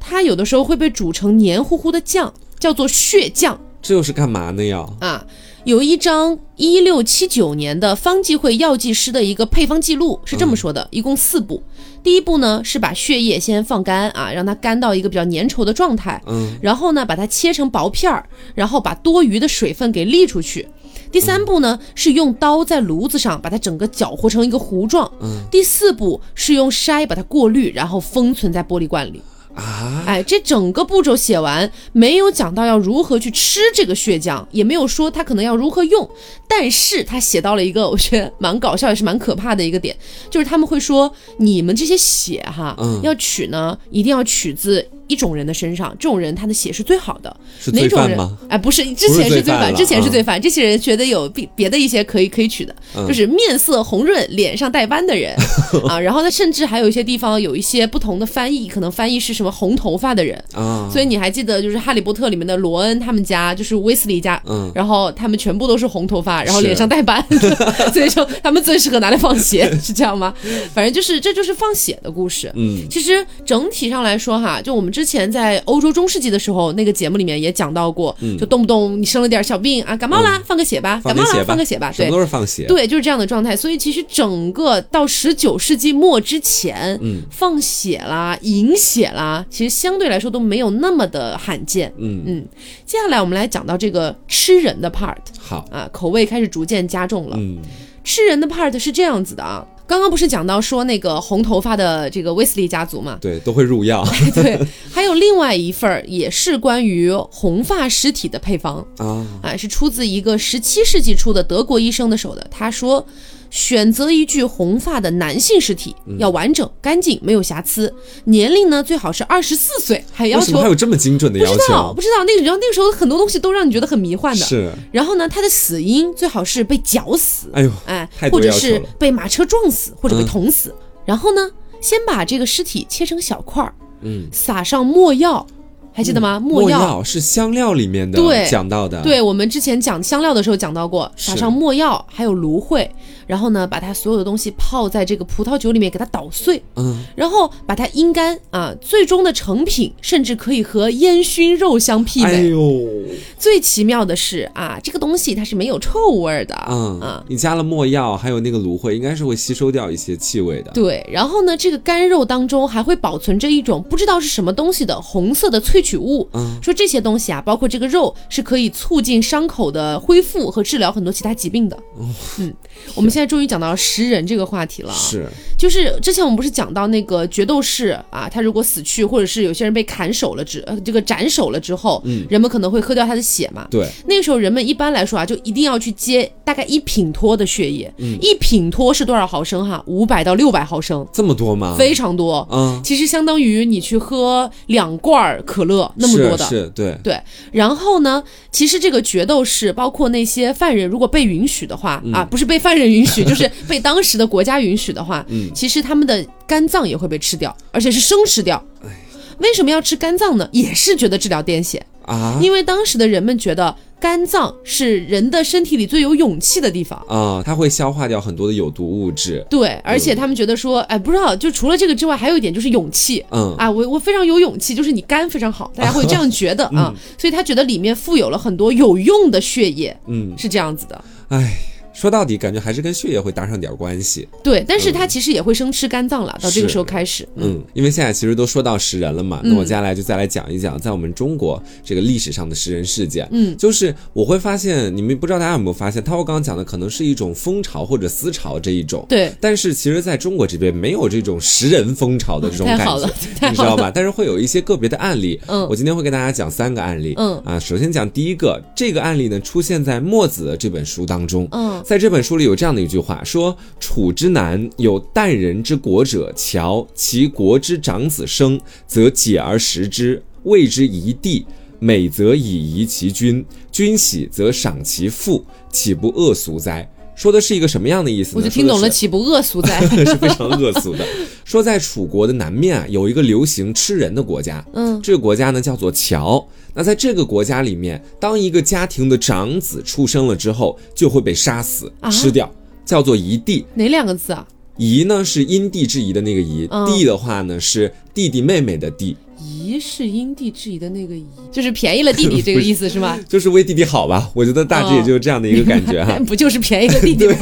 它有的时候会被煮成黏糊糊的酱，叫做血酱。这又是干嘛呢？要啊，有一张一六七九年的方济会药剂师的一个配方记录是这么说的，一共四步。第一步呢是把血液先放干啊，让它干到一个比较粘稠的状态，嗯，然后呢把它切成薄片儿，然后把多余的水分给沥出去。第三步呢，是用刀在炉子上把它整个搅和成一个糊状。嗯。第四步是用筛把它过滤，然后封存在玻璃罐里。啊，哎，这整个步骤写完，没有讲到要如何去吃这个血浆，也没有说他可能要如何用，但是他写到了一个我觉得蛮搞笑也是蛮可怕的一个点，就是他们会说你们这些血哈，嗯要取呢，一定要取自。一种人的身上，这种人他的血是最好的。是哪种人？哎，不是，之前是罪犯，之前是罪犯。这些人觉得有别别的一些可以可以取的，就是面色红润、脸上带斑的人 [LAUGHS] 啊。然后呢，甚至还有一些地方有一些不同的翻译，可能翻译是什么红头发的人啊。所以你还记得，就是《哈利波特》里面的罗恩他们家，就是威斯利家，嗯，然后他们全部都是红头发，然后脸上带斑，[LAUGHS] 所以说他们最适合拿来放血，是这样吗？反正就是这就是放血的故事。嗯，其实整体上来说哈，就我们之前在欧洲中世纪的时候，那个节目里面也讲到过，就动不动你生了点小病啊，感冒啦，放个血吧，感冒啦，放个血吧，对，都是放血，对，就是这样的状态。所以其实整个到十九世纪末之前，嗯，放血啦、饮血啦，其实相对来说都没有那么的罕见。嗯。嗯，接下来我们来讲到这个吃人的 part，好。啊，口味开始逐渐加重了。嗯，吃人的 part 是这样子的啊。刚刚不是讲到说那个红头发的这个威斯利家族嘛？[LAUGHS] 对，都会入药。[LAUGHS] 对，还有另外一份儿也是关于红发尸体的配方啊，啊，是出自一个十七世纪初的德国医生的手的。他说。选择一具红发的男性尸体，要完整、干净、没有瑕疵，年龄呢最好是二十四岁，还要求还有这么精准的要求？不知道，不知道那个，然后那个时候很多东西都让你觉得很迷幻的。是。然后呢，他的死因最好是被绞死，哎呦，哎，或者是被马车撞死，或者被捅死。然后呢，先把这个尸体切成小块儿，嗯，撒上墨药。还记得吗？墨药是香料里面的，对讲到的。对，我们之前讲香料的时候讲到过，撒上墨药，还有芦荟，然后呢，把它所有的东西泡在这个葡萄酒里面，给它捣碎，嗯，然后把它阴干啊，最终的成品甚至可以和烟熏肉相媲美。哎呦，最奇妙的是啊，这个东西它是没有臭味的，嗯啊，你加了墨药，还有那个芦荟，应该是会吸收掉一些气味的。对，然后呢，这个干肉当中还会保存着一种不知道是什么东西的红色的萃。萃取物，嗯说这些东西啊，包括这个肉是可以促进伤口的恢复和治疗很多其他疾病的。嗯，我们现在终于讲到食人这个话题了，是，就是之前我们不是讲到那个决斗士啊，他如果死去，或者是有些人被砍手了之，呃，这个斩首了之后，嗯，人们可能会喝掉他的血嘛，对，那个时候人们一般来说啊，就一定要去接大概一品托的血液，一品托是多少毫升哈？五百到六百毫升，这么多吗？非常多，嗯，其实相当于你去喝两罐可乐那么多的，是，对，对。然后呢，其实这个决斗士，包括那些犯人，如果被允许的话啊，不是被犯人允许，[LAUGHS] 就是被当时的国家允许的话，嗯，其实他们的肝脏也会被吃掉，而且是生吃掉。为什么要吃肝脏呢？也是觉得治疗癫痫啊，因为当时的人们觉得。肝脏是人的身体里最有勇气的地方啊，它会消化掉很多的有毒物质。对，而且他们觉得说，哎，不知道，就除了这个之外，还有一点就是勇气。嗯啊，我我非常有勇气，就是你肝非常好，[LAUGHS] 大家会这样觉得啊，所以他觉得里面富有了很多有用的血液。嗯，是这样子的。哎。说到底，感觉还是跟血液会搭上点关系。对，但是它其实也会生吃肝脏了。到这个时候开始，嗯，因为现在其实都说到食人了嘛，那我接下来就再来讲一讲，在我们中国这个历史上的食人事件。嗯，就是我会发现，你们不知道大家有没有发现，涛我刚刚讲的可能是一种风潮或者思潮这一种。对。但是其实在中国这边没有这种食人风潮的这种感觉，你知道吧？但是会有一些个别的案例。嗯。我今天会跟大家讲三个案例。嗯。啊，首先讲第一个，这个案例呢出现在墨子的这本书当中。嗯。在这本书里有。这样的一句话说：“楚之南有淡人之国者，乔其国之长子生，则解而食之，谓之夷地。美则以夷其君，君喜则赏其父，岂不恶俗哉？”说的是一个什么样的意思？我就听懂了，岂不恶俗哉？[LAUGHS] 是非常恶俗的。说在楚国的南面啊，有一个流行吃人的国家，嗯，这个国家呢叫做乔。那在这个国家里面，当一个家庭的长子出生了之后，就会被杀死吃掉，叫做夷弟。哪两个字啊？夷呢是因地制宜的那个夷，弟的话呢是弟弟妹妹的弟。姨是因地制宜的那个姨，就是便宜了弟弟这个意思是吗？[LAUGHS] 就是为弟弟好吧，我觉得大致也就是这样的一个感觉哈。[LAUGHS] 不就是便宜了弟弟吗？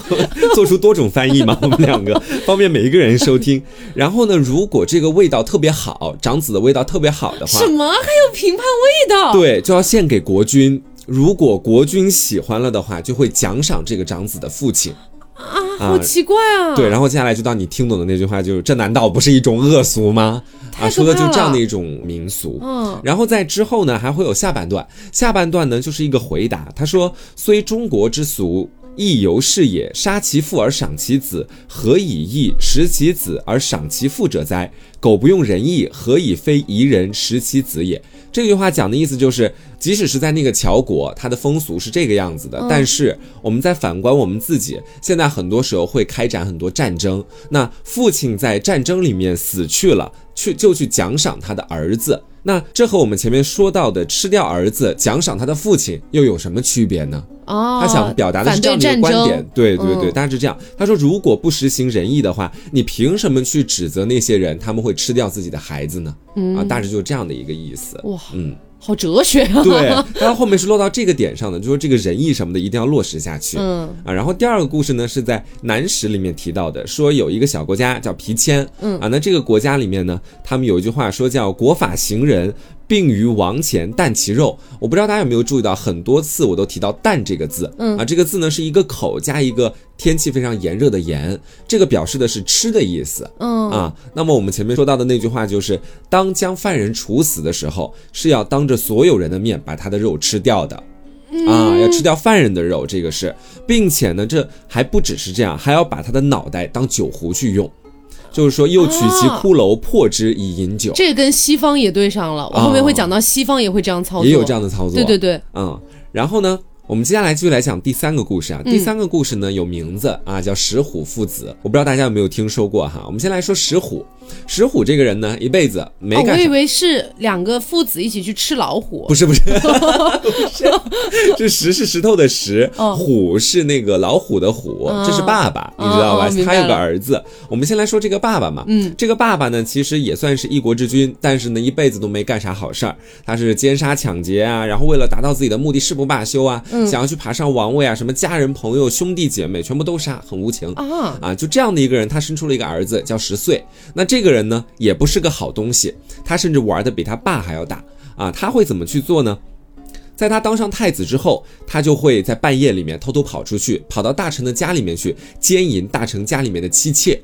[LAUGHS] 做出多种翻译嘛，我们两个方便每一个人收听。然后呢，如果这个味道特别好，长子的味道特别好的话，什么还有评判味道？对，就要献给国君。如果国君喜欢了的话，就会奖赏这个长子的父亲。啊，好奇怪啊！对，然后接下来就到你听懂的那句话，就是这难道不是一种恶俗吗？啊，说的就这样的一种民俗。嗯，然后在之后呢，还会有下半段，下半段呢就是一个回答。他说：“虽中国之俗，亦犹是也。杀其父而赏其子，何以义？食其子而赏其父者哉？苟不用仁义，何以非夷人食其子也？”这句话讲的意思就是，即使是在那个乔国，它的风俗是这个样子的，但是我们在反观我们自己，现在很多时候会开展很多战争，那父亲在战争里面死去了，去就去奖赏他的儿子，那这和我们前面说到的吃掉儿子奖赏他的父亲又有什么区别呢？哦，他想表达的是这样的一个观点，对对对，大致这样。他说，如果不实行仁义的话，你凭什么去指责那些人他们会吃掉自己的孩子呢？啊，大致就是这样的一个意思。哇，嗯。好哲学啊！[LAUGHS] 对，然后后面是落到这个点上的，就说这个仁义什么的一定要落实下去。嗯啊，然后第二个故事呢是在南史里面提到的，说有一个小国家叫皮谦，嗯啊，那这个国家里面呢，他们有一句话说叫“国法行人”。并于王前啖其肉，我不知道大家有没有注意到，很多次我都提到“啖”这个字，嗯。啊，这个字呢是一个口加一个天气非常炎热的炎，这个表示的是吃的意思，嗯。啊，那么我们前面说到的那句话就是，当将犯人处死的时候，是要当着所有人的面把他的肉吃掉的，啊，要吃掉犯人的肉，这个是，并且呢，这还不只是这样，还要把他的脑袋当酒壶去用。就是说，又取其骷髅破之以饮酒，这跟西方也对上了。我后面会讲到西方也会这样操作，也有这样的操作。对对对，嗯，然后呢？我们接下来继续来讲第三个故事啊。第三个故事呢有名字啊，叫石虎父子。我不知道大家有没有听说过哈。我们先来说石虎。石虎这个人呢，一辈子没干。我以为是两个父子一起去吃老虎。不是 [LAUGHS] 不是，这石是石头的石，虎是那个老虎的虎，这是爸爸，你知道吧？他有个儿子。我们先来说这个爸爸嘛。嗯。这个爸爸呢，其实也算是一国之君，但是呢，一辈子都没干啥好事儿。他是奸杀抢劫啊，然后为了达到自己的目的，誓不罢休啊。想要去爬上王位啊，什么家人朋友兄弟姐妹全部都杀，很无情啊啊！就这样的一个人，他生出了一个儿子叫十岁。那这这个人呢，也不是个好东西，他甚至玩的比他爸还要大啊！他会怎么去做呢？在他当上太子之后，他就会在半夜里面偷偷跑出去，跑到大臣的家里面去奸淫大臣家里面的妻妾，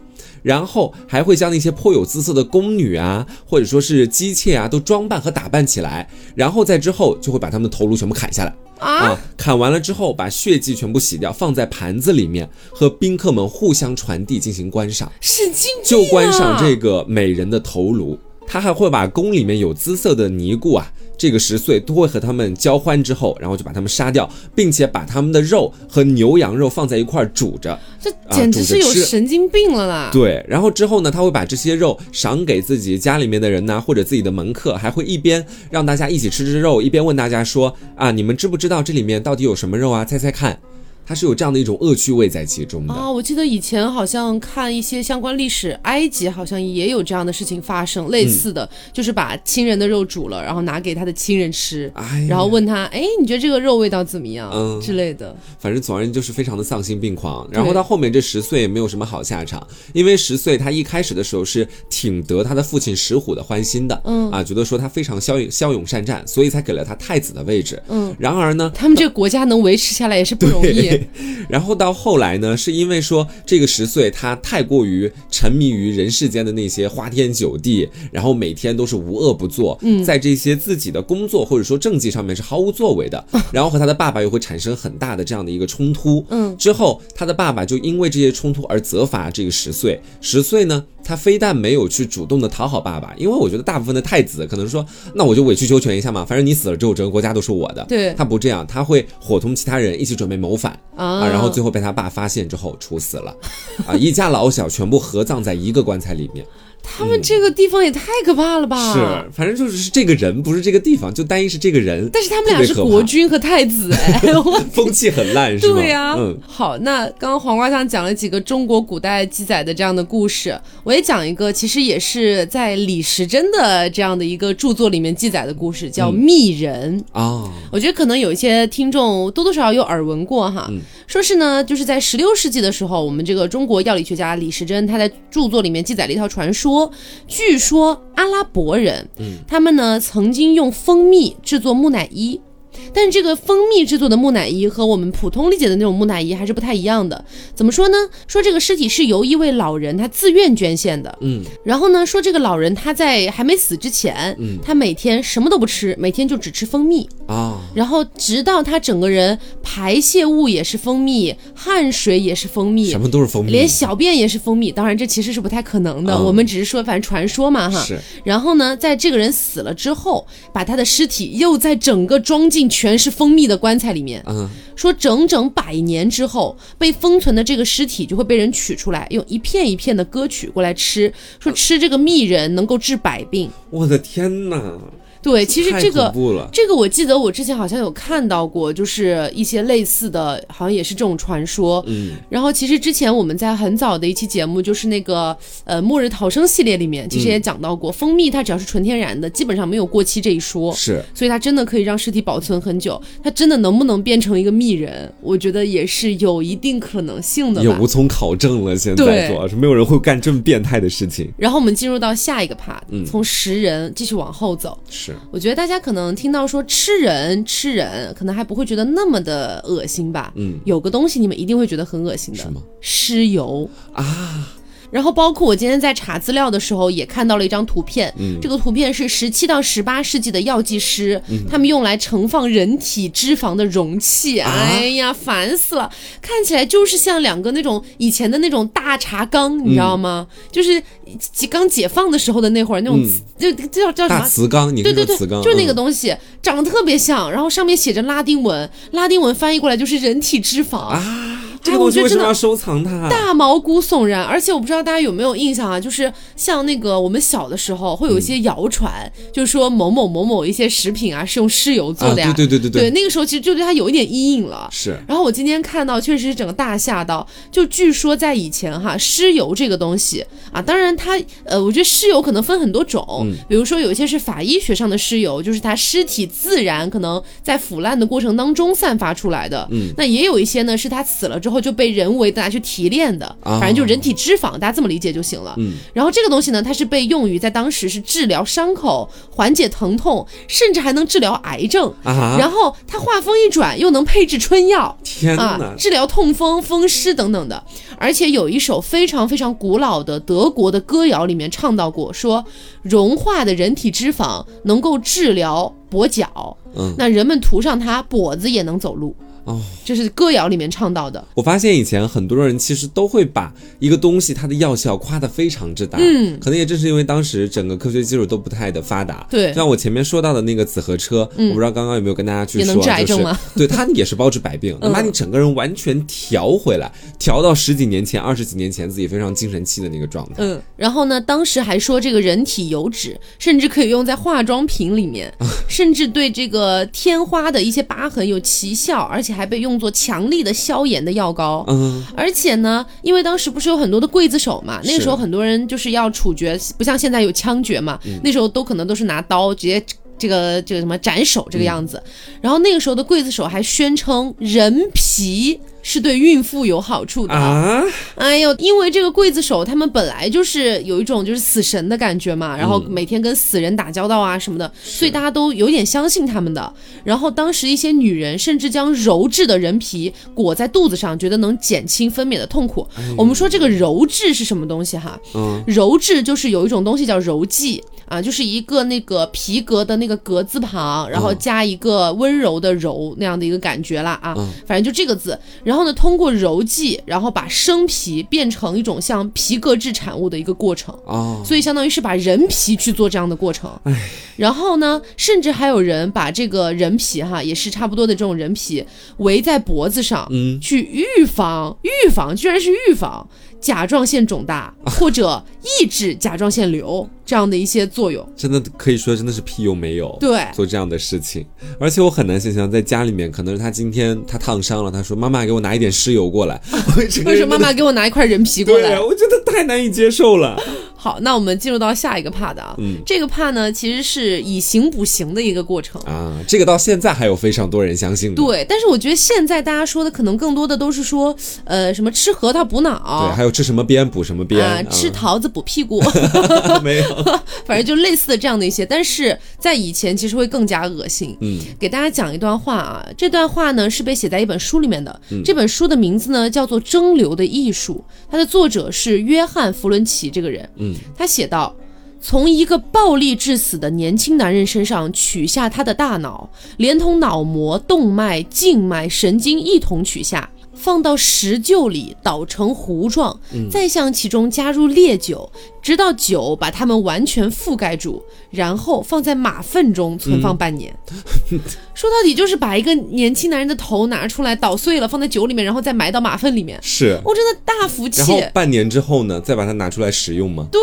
然后还会将那些颇有姿色的宫女啊，或者说是姬妾啊，都装扮和打扮起来，然后在之后就会把他们的头颅全部砍下来。啊，砍完了之后把血迹全部洗掉，放在盘子里面和宾客们互相传递进行观赏，神经病，就观赏这个美人的头颅。他还会把宫里面有姿色的尼姑啊，这个十岁都会和他们交欢之后，然后就把他们杀掉，并且把他们的肉和牛羊肉放在一块煮着，这简直是有神经病了啦！对，然后之后呢，他会把这些肉赏给自己家里面的人呐，或者自己的门客，还会一边让大家一起吃吃肉，一边问大家说啊，你们知不知道这里面到底有什么肉啊？猜猜看。它是有这样的一种恶趣味在其中的啊！我记得以前好像看一些相关历史，埃及好像也有这样的事情发生，类似的就是把亲人的肉煮了，然后拿给他的亲人吃，然后问他，哎，你觉得这个肉味道怎么样？嗯之类的。反正总而言之就是非常的丧心病狂。然后到后面这十岁也没有什么好下场，因为十岁他一开始的时候是挺得他的父亲石虎的欢心的，嗯啊，觉得说他非常骁勇骁勇善战，所以才给了他太子的位置。嗯，然而呢，他们这个国家能维持下来也是不容易。[LAUGHS] 然后到后来呢，是因为说这个十岁他太过于沉迷于人世间的那些花天酒地，然后每天都是无恶不作，嗯在这些自己的工作或者说政绩上面是毫无作为的，[LAUGHS] 然后和他的爸爸又会产生很大的这样的一个冲突。嗯，之后他的爸爸就因为这些冲突而责罚这个十岁。十岁呢？他非但没有去主动的讨好爸爸，因为我觉得大部分的太子可能说，那我就委曲求全一下嘛，反正你死了之后，整个国家都是我的。对，他不这样，他会伙同其他人一起准备谋反啊，然后最后被他爸发现之后处死了，啊，一家老小全部合葬在一个棺材里面。他们这个地方也太可怕了吧！是，反正就是是这个人，不是这个地方，就单一是这个人。但是他们俩是国君和太子，哎，[LAUGHS] 风气很烂，是吧？对呀。嗯，好，那刚刚黄瓜酱讲了几个中国古代记载的这样的故事，我也讲一个，其实也是在李时珍的这样的一个著作里面记载的故事，叫《密人》啊。我觉得可能有一些听众多多少少有耳闻过哈。说是呢，就是在十六世纪的时候，我们这个中国药理学家李时珍他在著作里面记载了一套传说，据说阿拉伯人，嗯，他们呢曾经用蜂蜜制作木乃伊。但是这个蜂蜜制作的木乃伊和我们普通理解的那种木乃伊还是不太一样的。怎么说呢？说这个尸体是由一位老人他自愿捐献的。嗯，然后呢，说这个老人他在还没死之前，嗯，他每天什么都不吃，每天就只吃蜂蜜啊。然后直到他整个人排泄物也是蜂蜜，汗水也是蜂蜜，什么都是蜂蜜，连小便也是蜂蜜。当然这其实是不太可能的，我们只是说反正传说嘛哈。是。然后呢，在这个人死了之后，把他的尸体又在整个装进。全是蜂蜜的棺材里面，嗯，说整整百年之后被封存的这个尸体就会被人取出来，用一片一片的割取过来吃，说吃这个蜜人能够治百病。我的天哪！对，其实这个这个我记得我之前好像有看到过，就是一些类似的，好像也是这种传说。嗯，然后其实之前我们在很早的一期节目，就是那个呃末日逃生系列里面，其实也讲到过，蜂蜜它只要是纯天然的，基本上没有过期这一说。是，所以它真的可以让尸体保存很久。它真的能不能变成一个蜜人，我觉得也是有一定可能性的。也无从考证了，现在主要是没有人会干这么变态的事情。然后我们进入到下一个 part，从食人继续往后走。是。我觉得大家可能听到说吃人吃人，可能还不会觉得那么的恶心吧？嗯，有个东西你们一定会觉得很恶心的，什么？尸油啊。然后包括我今天在查资料的时候，也看到了一张图片。嗯，这个图片是十七到十八世纪的药剂师他们用来盛放人体脂肪的容器。哎呀，烦死了！看起来就是像两个那种以前的那种大茶缸，你知道吗？就是刚解放的时候的那会儿那种，就叫叫什么？大瓷缸，你对对对，就是那个东西，长得特别像，然后上面写着拉丁文，拉丁文翻译过来就是人体脂肪啊。这个东西为什么要收藏它？大毛骨悚然，而且我不知道大家有没有印象啊，就是像那个我们小的时候会有一些谣传，就是说某某某某一些食品啊是用尸油做的呀。对对对对对。对，那个时候其实就对它有一点阴影了。是。然后我今天看到，确实是整个大吓到。就据说在以前哈，尸油这个东西啊，当然它呃，我觉得尸油可能分很多种，比如说有一些是法医学上的尸油，就是它尸体自然可能在腐烂的过程当中散发出来的。嗯。那也有一些呢，是它死了之后。后就被人为的拿去提炼的，反正就人体脂肪，大家这么理解就行了。嗯，然后这个东西呢，它是被用于在当时是治疗伤口、缓解疼痛，甚至还能治疗癌症。啊，然后它话锋一转，又能配制春药，天啊，治疗痛风、风湿等等的。而且有一首非常非常古老的德国的歌谣里面唱到过，说融化的人体脂肪能够治疗跛脚，嗯，那人们涂上它，跛子也能走路。哦，这是歌谣里面唱到的。我发现以前很多人其实都会把一个东西它的药效夸得非常之大，嗯，可能也正是因为当时整个科学技术都不太的发达。对，像我前面说到的那个紫河车，我不知道刚刚有没有跟大家去说，能治癌症吗？对，它也是包治百病，[LAUGHS] 能把你整个人完全调回来，调到十几年前、二十几年前自己非常精神气的那个状态。嗯，然后呢，当时还说这个人体油脂甚至可以用在化妆品里面，[LAUGHS] 甚至对这个天花的一些疤痕有奇效，而且。还被用作强力的消炎的药膏，嗯，而且呢，因为当时不是有很多的刽子手嘛，那个时候很多人就是要处决，不像现在有枪决嘛，那时候都可能都是拿刀直接这个这个什么斩首这个样子，然后那个时候的刽子手还宣称人皮。是对孕妇有好处的啊！哎呦，因为这个刽子手他们本来就是有一种就是死神的感觉嘛，然后每天跟死人打交道啊什么的，所以大家都有点相信他们的。然后当时一些女人甚至将鞣制的人皮裹在肚子上，觉得能减轻分娩的痛苦。我们说这个鞣制是什么东西哈？嗯，鞣制就是有一种东西叫鞣剂啊，就是一个那个皮革的那个革字旁，然后加一个温柔的柔那样的一个感觉啦啊，反正就这个字，然后。然后呢，通过揉剂，然后把生皮变成一种像皮革制产物的一个过程。哦，所以相当于是把人皮去做这样的过程。哎，然后呢，甚至还有人把这个人皮哈，也是差不多的这种人皮围在脖子上，嗯，去预防预防，居然是预防甲状腺肿大 [LAUGHS] 或者抑制甲状腺瘤。这样的一些作用，真的可以说真的是屁用没有。对，做这样的事情，而且我很难想象在家里面，可能是他今天他烫伤了，他说妈妈给我拿一点尸油过来，或者妈妈给我拿一块人皮过来，我觉得太难以接受了。好，那我们进入到下一个 part 啊，嗯，这个 part 呢其实是以形补形的一个过程啊，这个到现在还有非常多人相信。对，但是我觉得现在大家说的可能更多的都是说，呃，什么吃核桃补脑，对，还有吃什么鞭补什么鞭，啊，吃桃子补屁股，[LAUGHS] 没有。[LAUGHS] 反正就类似的这样的一些，但是在以前其实会更加恶心。嗯，给大家讲一段话啊，这段话呢是被写在一本书里面的。这本书的名字呢叫做《蒸馏的艺术》，它的作者是约翰·弗伦奇这个人。嗯，他写道：从一个暴力致死的年轻男人身上取下他的大脑，连同脑膜、动脉、静脉、神经一同取下。放到石臼里捣成糊状，再向其中加入烈酒，直到酒把它们完全覆盖住，然后放在马粪中存放半年。[LAUGHS] 说到底就是把一个年轻男人的头拿出来捣碎了，放在酒里面，然后再埋到马粪里面。是，我真的大服气。然后半年之后呢，再把它拿出来食用吗？对。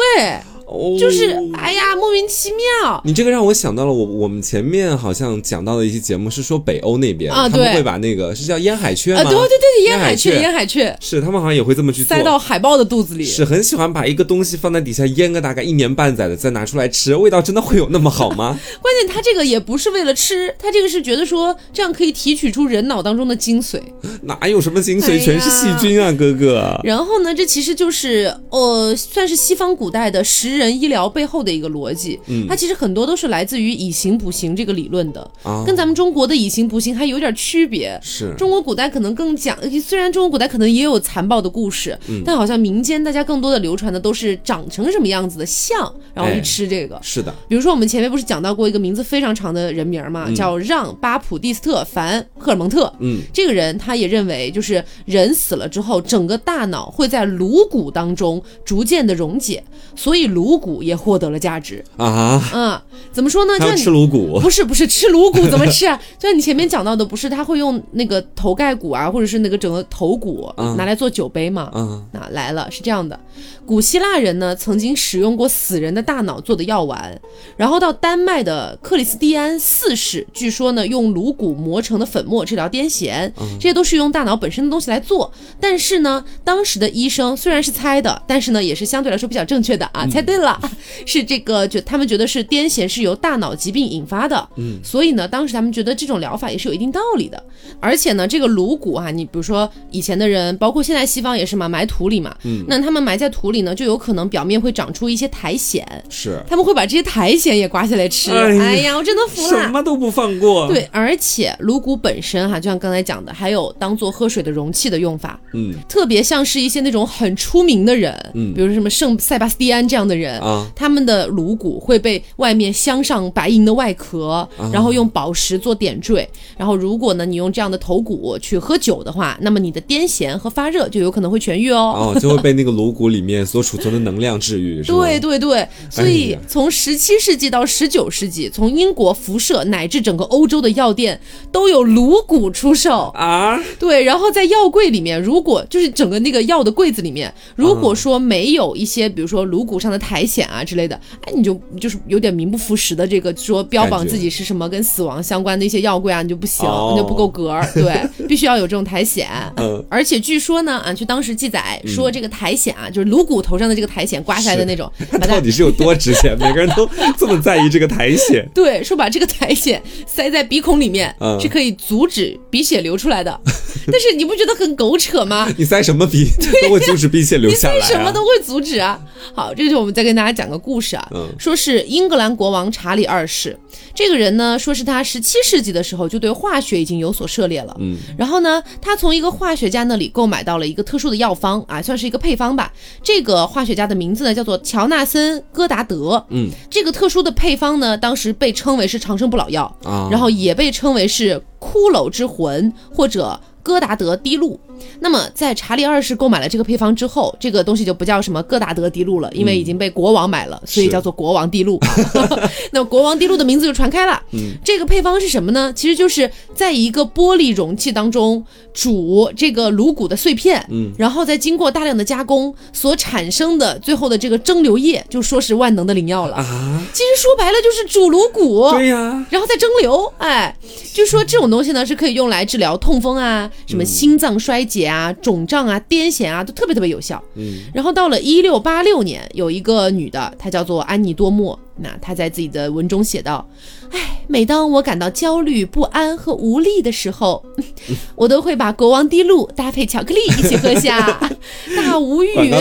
就是哎呀，莫名其妙。你这个让我想到了，我我们前面好像讲到的一些节目是说北欧那边啊，他们会把那个是叫烟海雀吗？对对对，烟海雀，烟海雀是他们好像也会这么去塞到海豹的肚子里，是很喜欢把一个东西放在底下腌个大概一年半载的，再拿出来吃，味道真的会有那么好吗？[LAUGHS] 关键他这个也不是为了吃，他这个是觉得说这样可以提取出人脑当中的精髓，[LAUGHS] 哪有什么精髓，全是细菌啊，哥哥。然后呢，这其实就是呃，算是西方古代的食人医疗背后。的一个逻辑，嗯，它其实很多都是来自于以形补形这个理论的，啊，跟咱们中国的以形补形还有点区别。是中国古代可能更讲，虽然中国古代可能也有残暴的故事，嗯，但好像民间大家更多的流传的都是长成什么样子的像，然后去吃这个。是的，比如说我们前面不是讲到过一个名字非常长的人名嘛，叫让巴普蒂斯特凡赫尔蒙特，嗯，这个人他也认为就是人死了之后，整个大脑会在颅骨当中逐渐的溶解，所以颅骨也获得了。价值啊，嗯，怎么说呢？就吃颅骨？不是，不是吃颅骨，怎么吃啊？[LAUGHS] 就像你前面讲到的，不是他会用那个头盖骨啊，或者是那个整个头骨拿来做酒杯嘛？嗯，那来了，是这样的。古希腊人呢，曾经使用过死人的大脑做的药丸，然后到丹麦的克里斯蒂安四世，据说呢，用颅骨磨成的粉末治疗癫痫，这些都是用大脑本身的东西来做。但是呢，当时的医生虽然是猜的，但是呢，也是相对来说比较正确的啊，猜对。对了，[LAUGHS] 是这个，就他们觉得是癫痫是由大脑疾病引发的。嗯，所以呢，当时他们觉得这种疗法也是有一定道理的。而且呢，这个颅骨啊，你比如说以前的人，包括现在西方也是嘛，埋土里嘛。嗯，那他们埋在土里呢，就有可能表面会长出一些苔藓。是，他们会把这些苔藓也刮下来吃。哎呀，我真的服了，什么都不放过。对，而且颅骨本身哈，就像刚才讲的，还有当做喝水的容器的用法。嗯，特别像是一些那种很出名的人，嗯，比如说什么圣塞巴斯蒂安这样的人啊，他们的颅骨会被外面镶上白银的外壳，然后用宝石做点缀。然后如果呢，你用这样的头骨去喝酒的话，那么你的癫痫和发热就有可能会痊愈哦。哦，就会被那个颅骨里面所储存的能量治愈。[LAUGHS] 对对对，所以从十七世纪到十九世纪，从英国辐射乃至整个欧洲的药店都有颅骨出售啊。对，然后在药柜里面，如果就是整个那个药的柜子里面，如果说没有一些比如说颅骨上的苔藓啊之类的，哎，你就就是有点名不副实的这个说标榜自己是什么跟死亡相关的一些药柜啊，你就不行，你就不够格儿。[LAUGHS] 对，必须要有这种苔藓。嗯，而且据说呢，啊，就当时记载说这个苔藓啊，就是颅骨头上的这个苔藓刮下来的那种，到底是有多值钱？[LAUGHS] 每个人都这么在意这个苔藓？对，说把这个苔藓塞在鼻孔里面是可以阻止鼻血流出来的。[LAUGHS] 但是你不觉得很狗扯吗？你塞什么鼻都会阻止鼻血流下来，你塞什么都会阻止啊。好，这就我们再跟大家讲个故事啊，说是英格兰国王查理二世，这个人呢，说是他十七世纪的时候就对化学已经有所涉猎了，嗯，然后呢，他从一个化学家那里购买到了一个特殊的药方啊，算是一个配方吧。这个化学家的名字呢叫做乔纳森·戈达德，嗯，这个特殊的配方呢，当时被称为是长生不老药啊，然后也被称为是骷髅之魂或者。戈达德滴露。那么，在查理二世购买了这个配方之后，这个东西就不叫什么戈达德滴露了，因为已经被国王买了，所以叫做国王滴露。[LAUGHS] [LAUGHS] 那国王滴露的名字就传开了。嗯，这个配方是什么呢？其实就是在一个玻璃容器当中煮这个颅骨的碎片，嗯，然后再经过大量的加工所产生的最后的这个蒸馏液，就说是万能的灵药了啊。其实说白了就是煮颅骨，对呀，然后再蒸馏，哎，就说这种东西呢是可以用来治疗痛风啊，什么心脏衰。解啊，肿胀啊，癫痫啊，都特别特别有效。嗯，然后到了一六八六年，有一个女的，她叫做安妮多莫。那她在自己的文中写道：“哎，每当我感到焦虑、不安和无力的时候，[LAUGHS] 我都会把国王滴露搭配巧克力一起喝下，[LAUGHS] 大无语。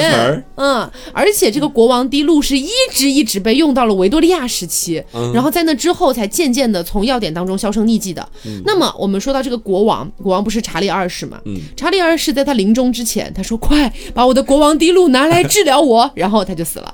嗯，而且这个国王滴露是一直一直被用到了维多利亚时期，然后在那之后才渐渐的从药典当中销声匿迹的。那么我们说到这个国王，国王不是查理二世吗？查理二世在他临终之前，他说：快把我的国王滴露拿来治疗我，[LAUGHS] 然后他就死了，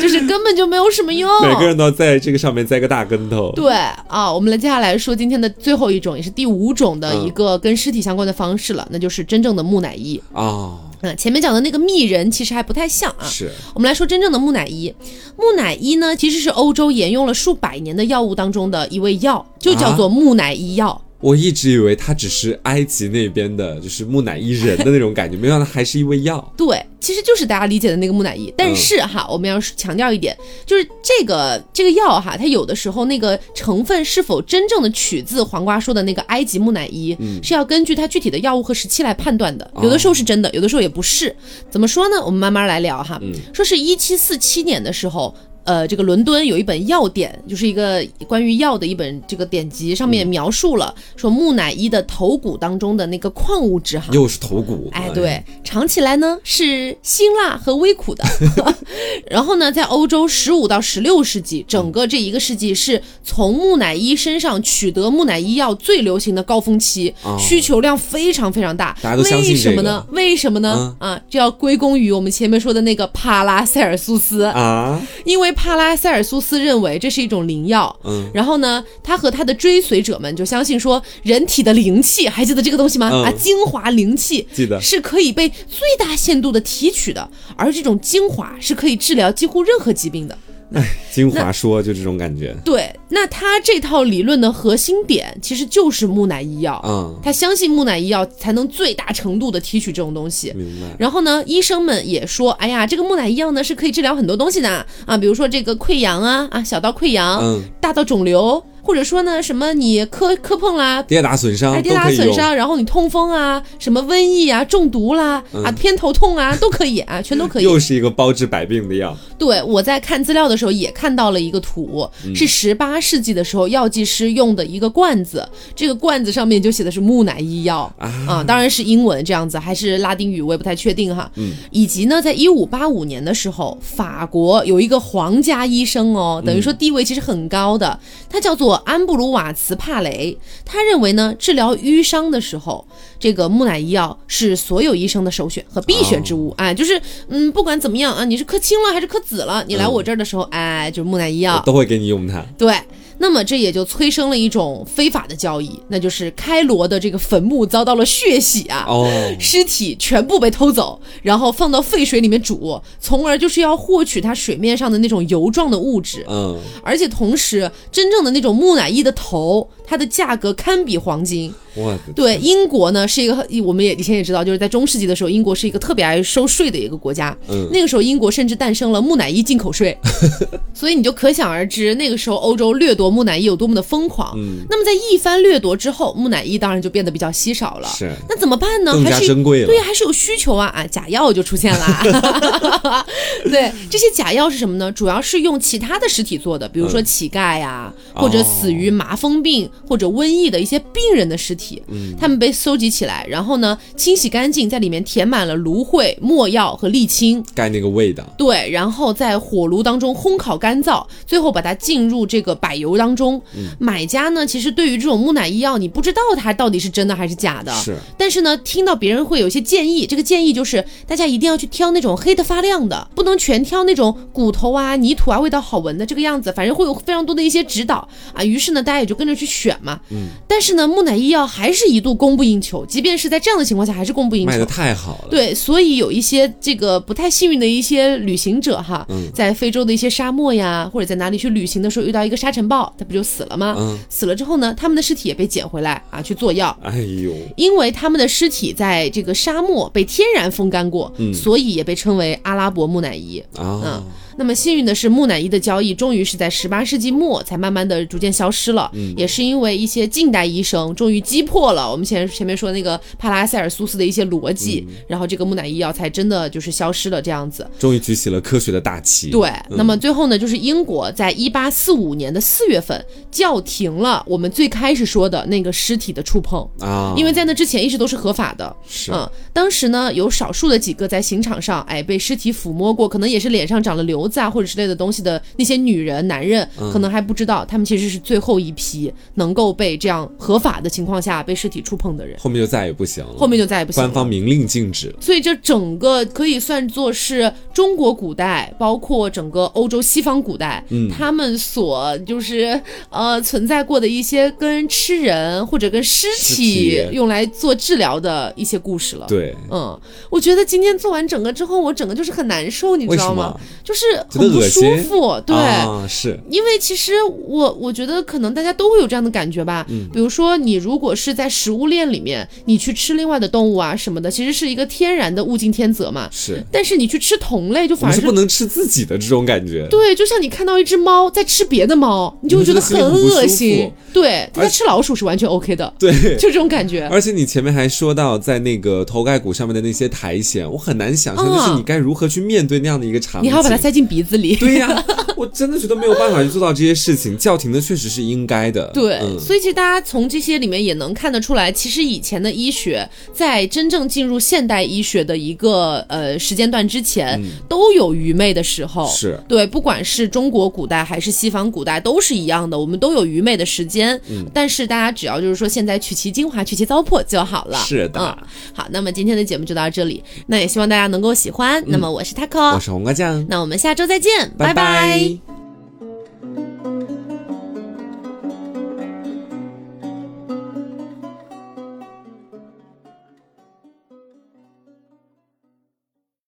就是根本就没有什么用。”每个人都在这个上面栽个大跟头。对啊，我们来接下来说今天的最后一种，也是第五种的一个跟尸体相关的方式了，那就是真正的木乃伊啊。嗯，前面讲的那个秘人其实还不太像啊。是，我们来说真正的木乃伊。木乃伊呢，其实是欧洲沿用了数百年的药物当中的一味药，就叫做木乃伊药。我一直以为它只是埃及那边的，就是木乃伊人的那种感觉，没想到还是一味药。[LAUGHS] 对，其实就是大家理解的那个木乃伊。但是哈，我们要强调一点，就是这个这个药哈，它有的时候那个成分是否真正的取自黄瓜说的那个埃及木乃伊，是要根据它具体的药物和时期来判断的。有的时候是真的，有的时候也不是。怎么说呢？我们慢慢来聊哈。说是一七四七年的时候。呃，这个伦敦有一本药典，就是一个关于药的一本这个典籍，上面描述了说木乃伊的头骨当中的那个矿物质哈，又是头骨，哎，对，尝起来呢是辛辣和微苦的。[LAUGHS] 然后呢，在欧洲十五到十六世纪，整个这一个世纪是从木乃伊身上取得木乃伊药最流行的高峰期，需求量非常非常大。大家都相信为什么呢？为什么呢？啊，就要归功于我们前面说的那个帕拉塞尔苏斯啊，因为。帕拉塞尔苏斯认为这是一种灵药，嗯，然后呢，他和他的追随者们就相信说，人体的灵气，还记得这个东西吗？啊，精华灵气，记得是可以被最大限度的提取的，而这种精华是可以治疗几乎任何疾病的。哎，[LAUGHS] 精华说就这种感觉。对，那他这套理论的核心点其实就是木乃伊药。嗯，他相信木乃伊药才能最大程度的提取这种东西。明白。然后呢，医生们也说，哎呀，这个木乃伊药呢是可以治疗很多东西的啊，比如说这个溃疡啊啊，小到溃疡，嗯，大到肿瘤。或者说呢什么你磕磕碰啦，跌打损伤，哎跌打损伤，然后你痛风啊，什么瘟疫啊，中毒啦，啊偏头痛啊，[LAUGHS] 都可以啊，全都可以。又是一个包治百病的药。对，我在看资料的时候也看到了一个图，是十八世纪的时候药剂师用的一个罐子，这个罐子上面就写的是木乃伊药啊，当然是英文这样子，还是拉丁语我也不太确定哈。嗯，以及呢，在一五八五年的时候，法国有一个皇家医生哦，等于说地位其实很高的，他叫做安布鲁瓦茨帕雷，他认为呢，治疗瘀伤的时候，这个木乃伊药是所有医生的首选和必选之物哎，就是嗯，不管怎么样啊，你是磕青了还是磕。紫了，你来我这儿的时候，哎，就是木乃伊药，都会给你用它。对。那么这也就催生了一种非法的交易，那就是开罗的这个坟墓遭到了血洗啊，哦，尸体全部被偷走，然后放到沸水里面煮，从而就是要获取它水面上的那种油状的物质，嗯，而且同时真正的那种木乃伊的头，它的价格堪比黄金。对，英国呢是一个，我们也以前也知道，就是在中世纪的时候，英国是一个特别爱收税的一个国家，嗯，那个时候英国甚至诞生了木乃伊进口税，[LAUGHS] 所以你就可想而知，那个时候欧洲掠夺。木乃伊有多么的疯狂？嗯，那么在一番掠夺之后，木乃伊当然就变得比较稀少了。是，那怎么办呢？更加珍贵了。对，还是有需求啊啊！假药就出现了。[LAUGHS] 对，这些假药是什么呢？主要是用其他的尸体做的，比如说乞丐呀，或者死于麻风病或者瘟疫的一些病人的尸体。嗯，他们被搜集起来，然后呢，清洗干净，在里面填满了芦荟、墨药和沥青，盖那个味道。对，然后在火炉当中烘烤干燥，最后把它浸入这个柏油。当中，买家呢，其实对于这种木乃伊药，你不知道它到底是真的还是假的。是，但是呢，听到别人会有一些建议，这个建议就是大家一定要去挑那种黑的发亮的，不能全挑那种骨头啊、泥土啊、味道好闻的这个样子。反正会有非常多的一些指导啊。于是呢，大家也就跟着去选嘛。嗯。但是呢，木乃伊药还是一度供不应求，即便是在这样的情况下，还是供不应求。卖的太好了。对，所以有一些这个不太幸运的一些旅行者哈，在非洲的一些沙漠呀，或者在哪里去旅行的时候遇到一个沙尘暴。他不就死了吗？嗯，死了之后呢，他们的尸体也被捡回来啊，去做药。哎呦，因为他们的尸体在这个沙漠被天然风干过，所以也被称为阿拉伯木乃伊啊。嗯。那么幸运的是，木乃伊的交易终于是在十八世纪末才慢慢的逐渐消失了。嗯，也是因为一些近代医生终于击破了我们前前面说那个帕拉塞尔苏斯的一些逻辑，然后这个木乃伊药才真的就是消失了这样子。终于举起了科学的大旗。对，那么最后呢，就是英国在一八四五年的四月份叫停了我们最开始说的那个尸体的触碰啊，因为在那之前一直都是合法的。是，嗯，当时呢有少数的几个在刑场上哎被尸体抚摸过，可能也是脸上长了瘤。啊或者之类的东西的那些女人、男人，可能还不知道，他们其实是最后一批能够被这样合法的情况下被尸体触碰的人。后面就再也不行了。后面就再也不行。官方明令禁止。所以这整个可以算作是中国古代，包括整个欧洲西方古代，嗯，他们所就是呃存在过的一些跟吃人或者跟尸体用来做治疗的一些故事了。对，嗯，我觉得今天做完整个之后，我整个就是很难受，你知道吗？就是。很不舒服，对，是因为其实我我觉得可能大家都会有这样的感觉吧。嗯，比如说你如果是在食物链里面，你去吃另外的动物啊什么的，其实是一个天然的物竞天择嘛。是，但是你去吃同类，就反而是不能吃自己的这种感觉。对，就像你看到一只猫在吃别的猫，你就会觉得很恶心。对，它在吃老鼠是完全 OK 的。对，就这种感觉。而且你前面还说到在那个头盖骨上面的那些苔藓，我很难想象，就是你该如何去面对那样的一个场景。你还要把它塞进鼻子里。对呀，我真的觉得没有办法去做到这些事情，[LAUGHS] 叫停的确实是应该的。对，所以其实大家从这些里面也能看得出来，其实以前的医学在真正进入现代医学的一个呃时间段之前，都有愚昧的时候。是对，不管是中国古代还是西方古代，都是一样的，我们都有愚昧的时间。嗯，但是大家只要就是说现在取其精华，去其糟粕就好了。是的，好，那么今天的节目就到这里，那也希望大家能够喜欢。那么我是 taco，我是红瓜酱，那我们下周再见，拜拜。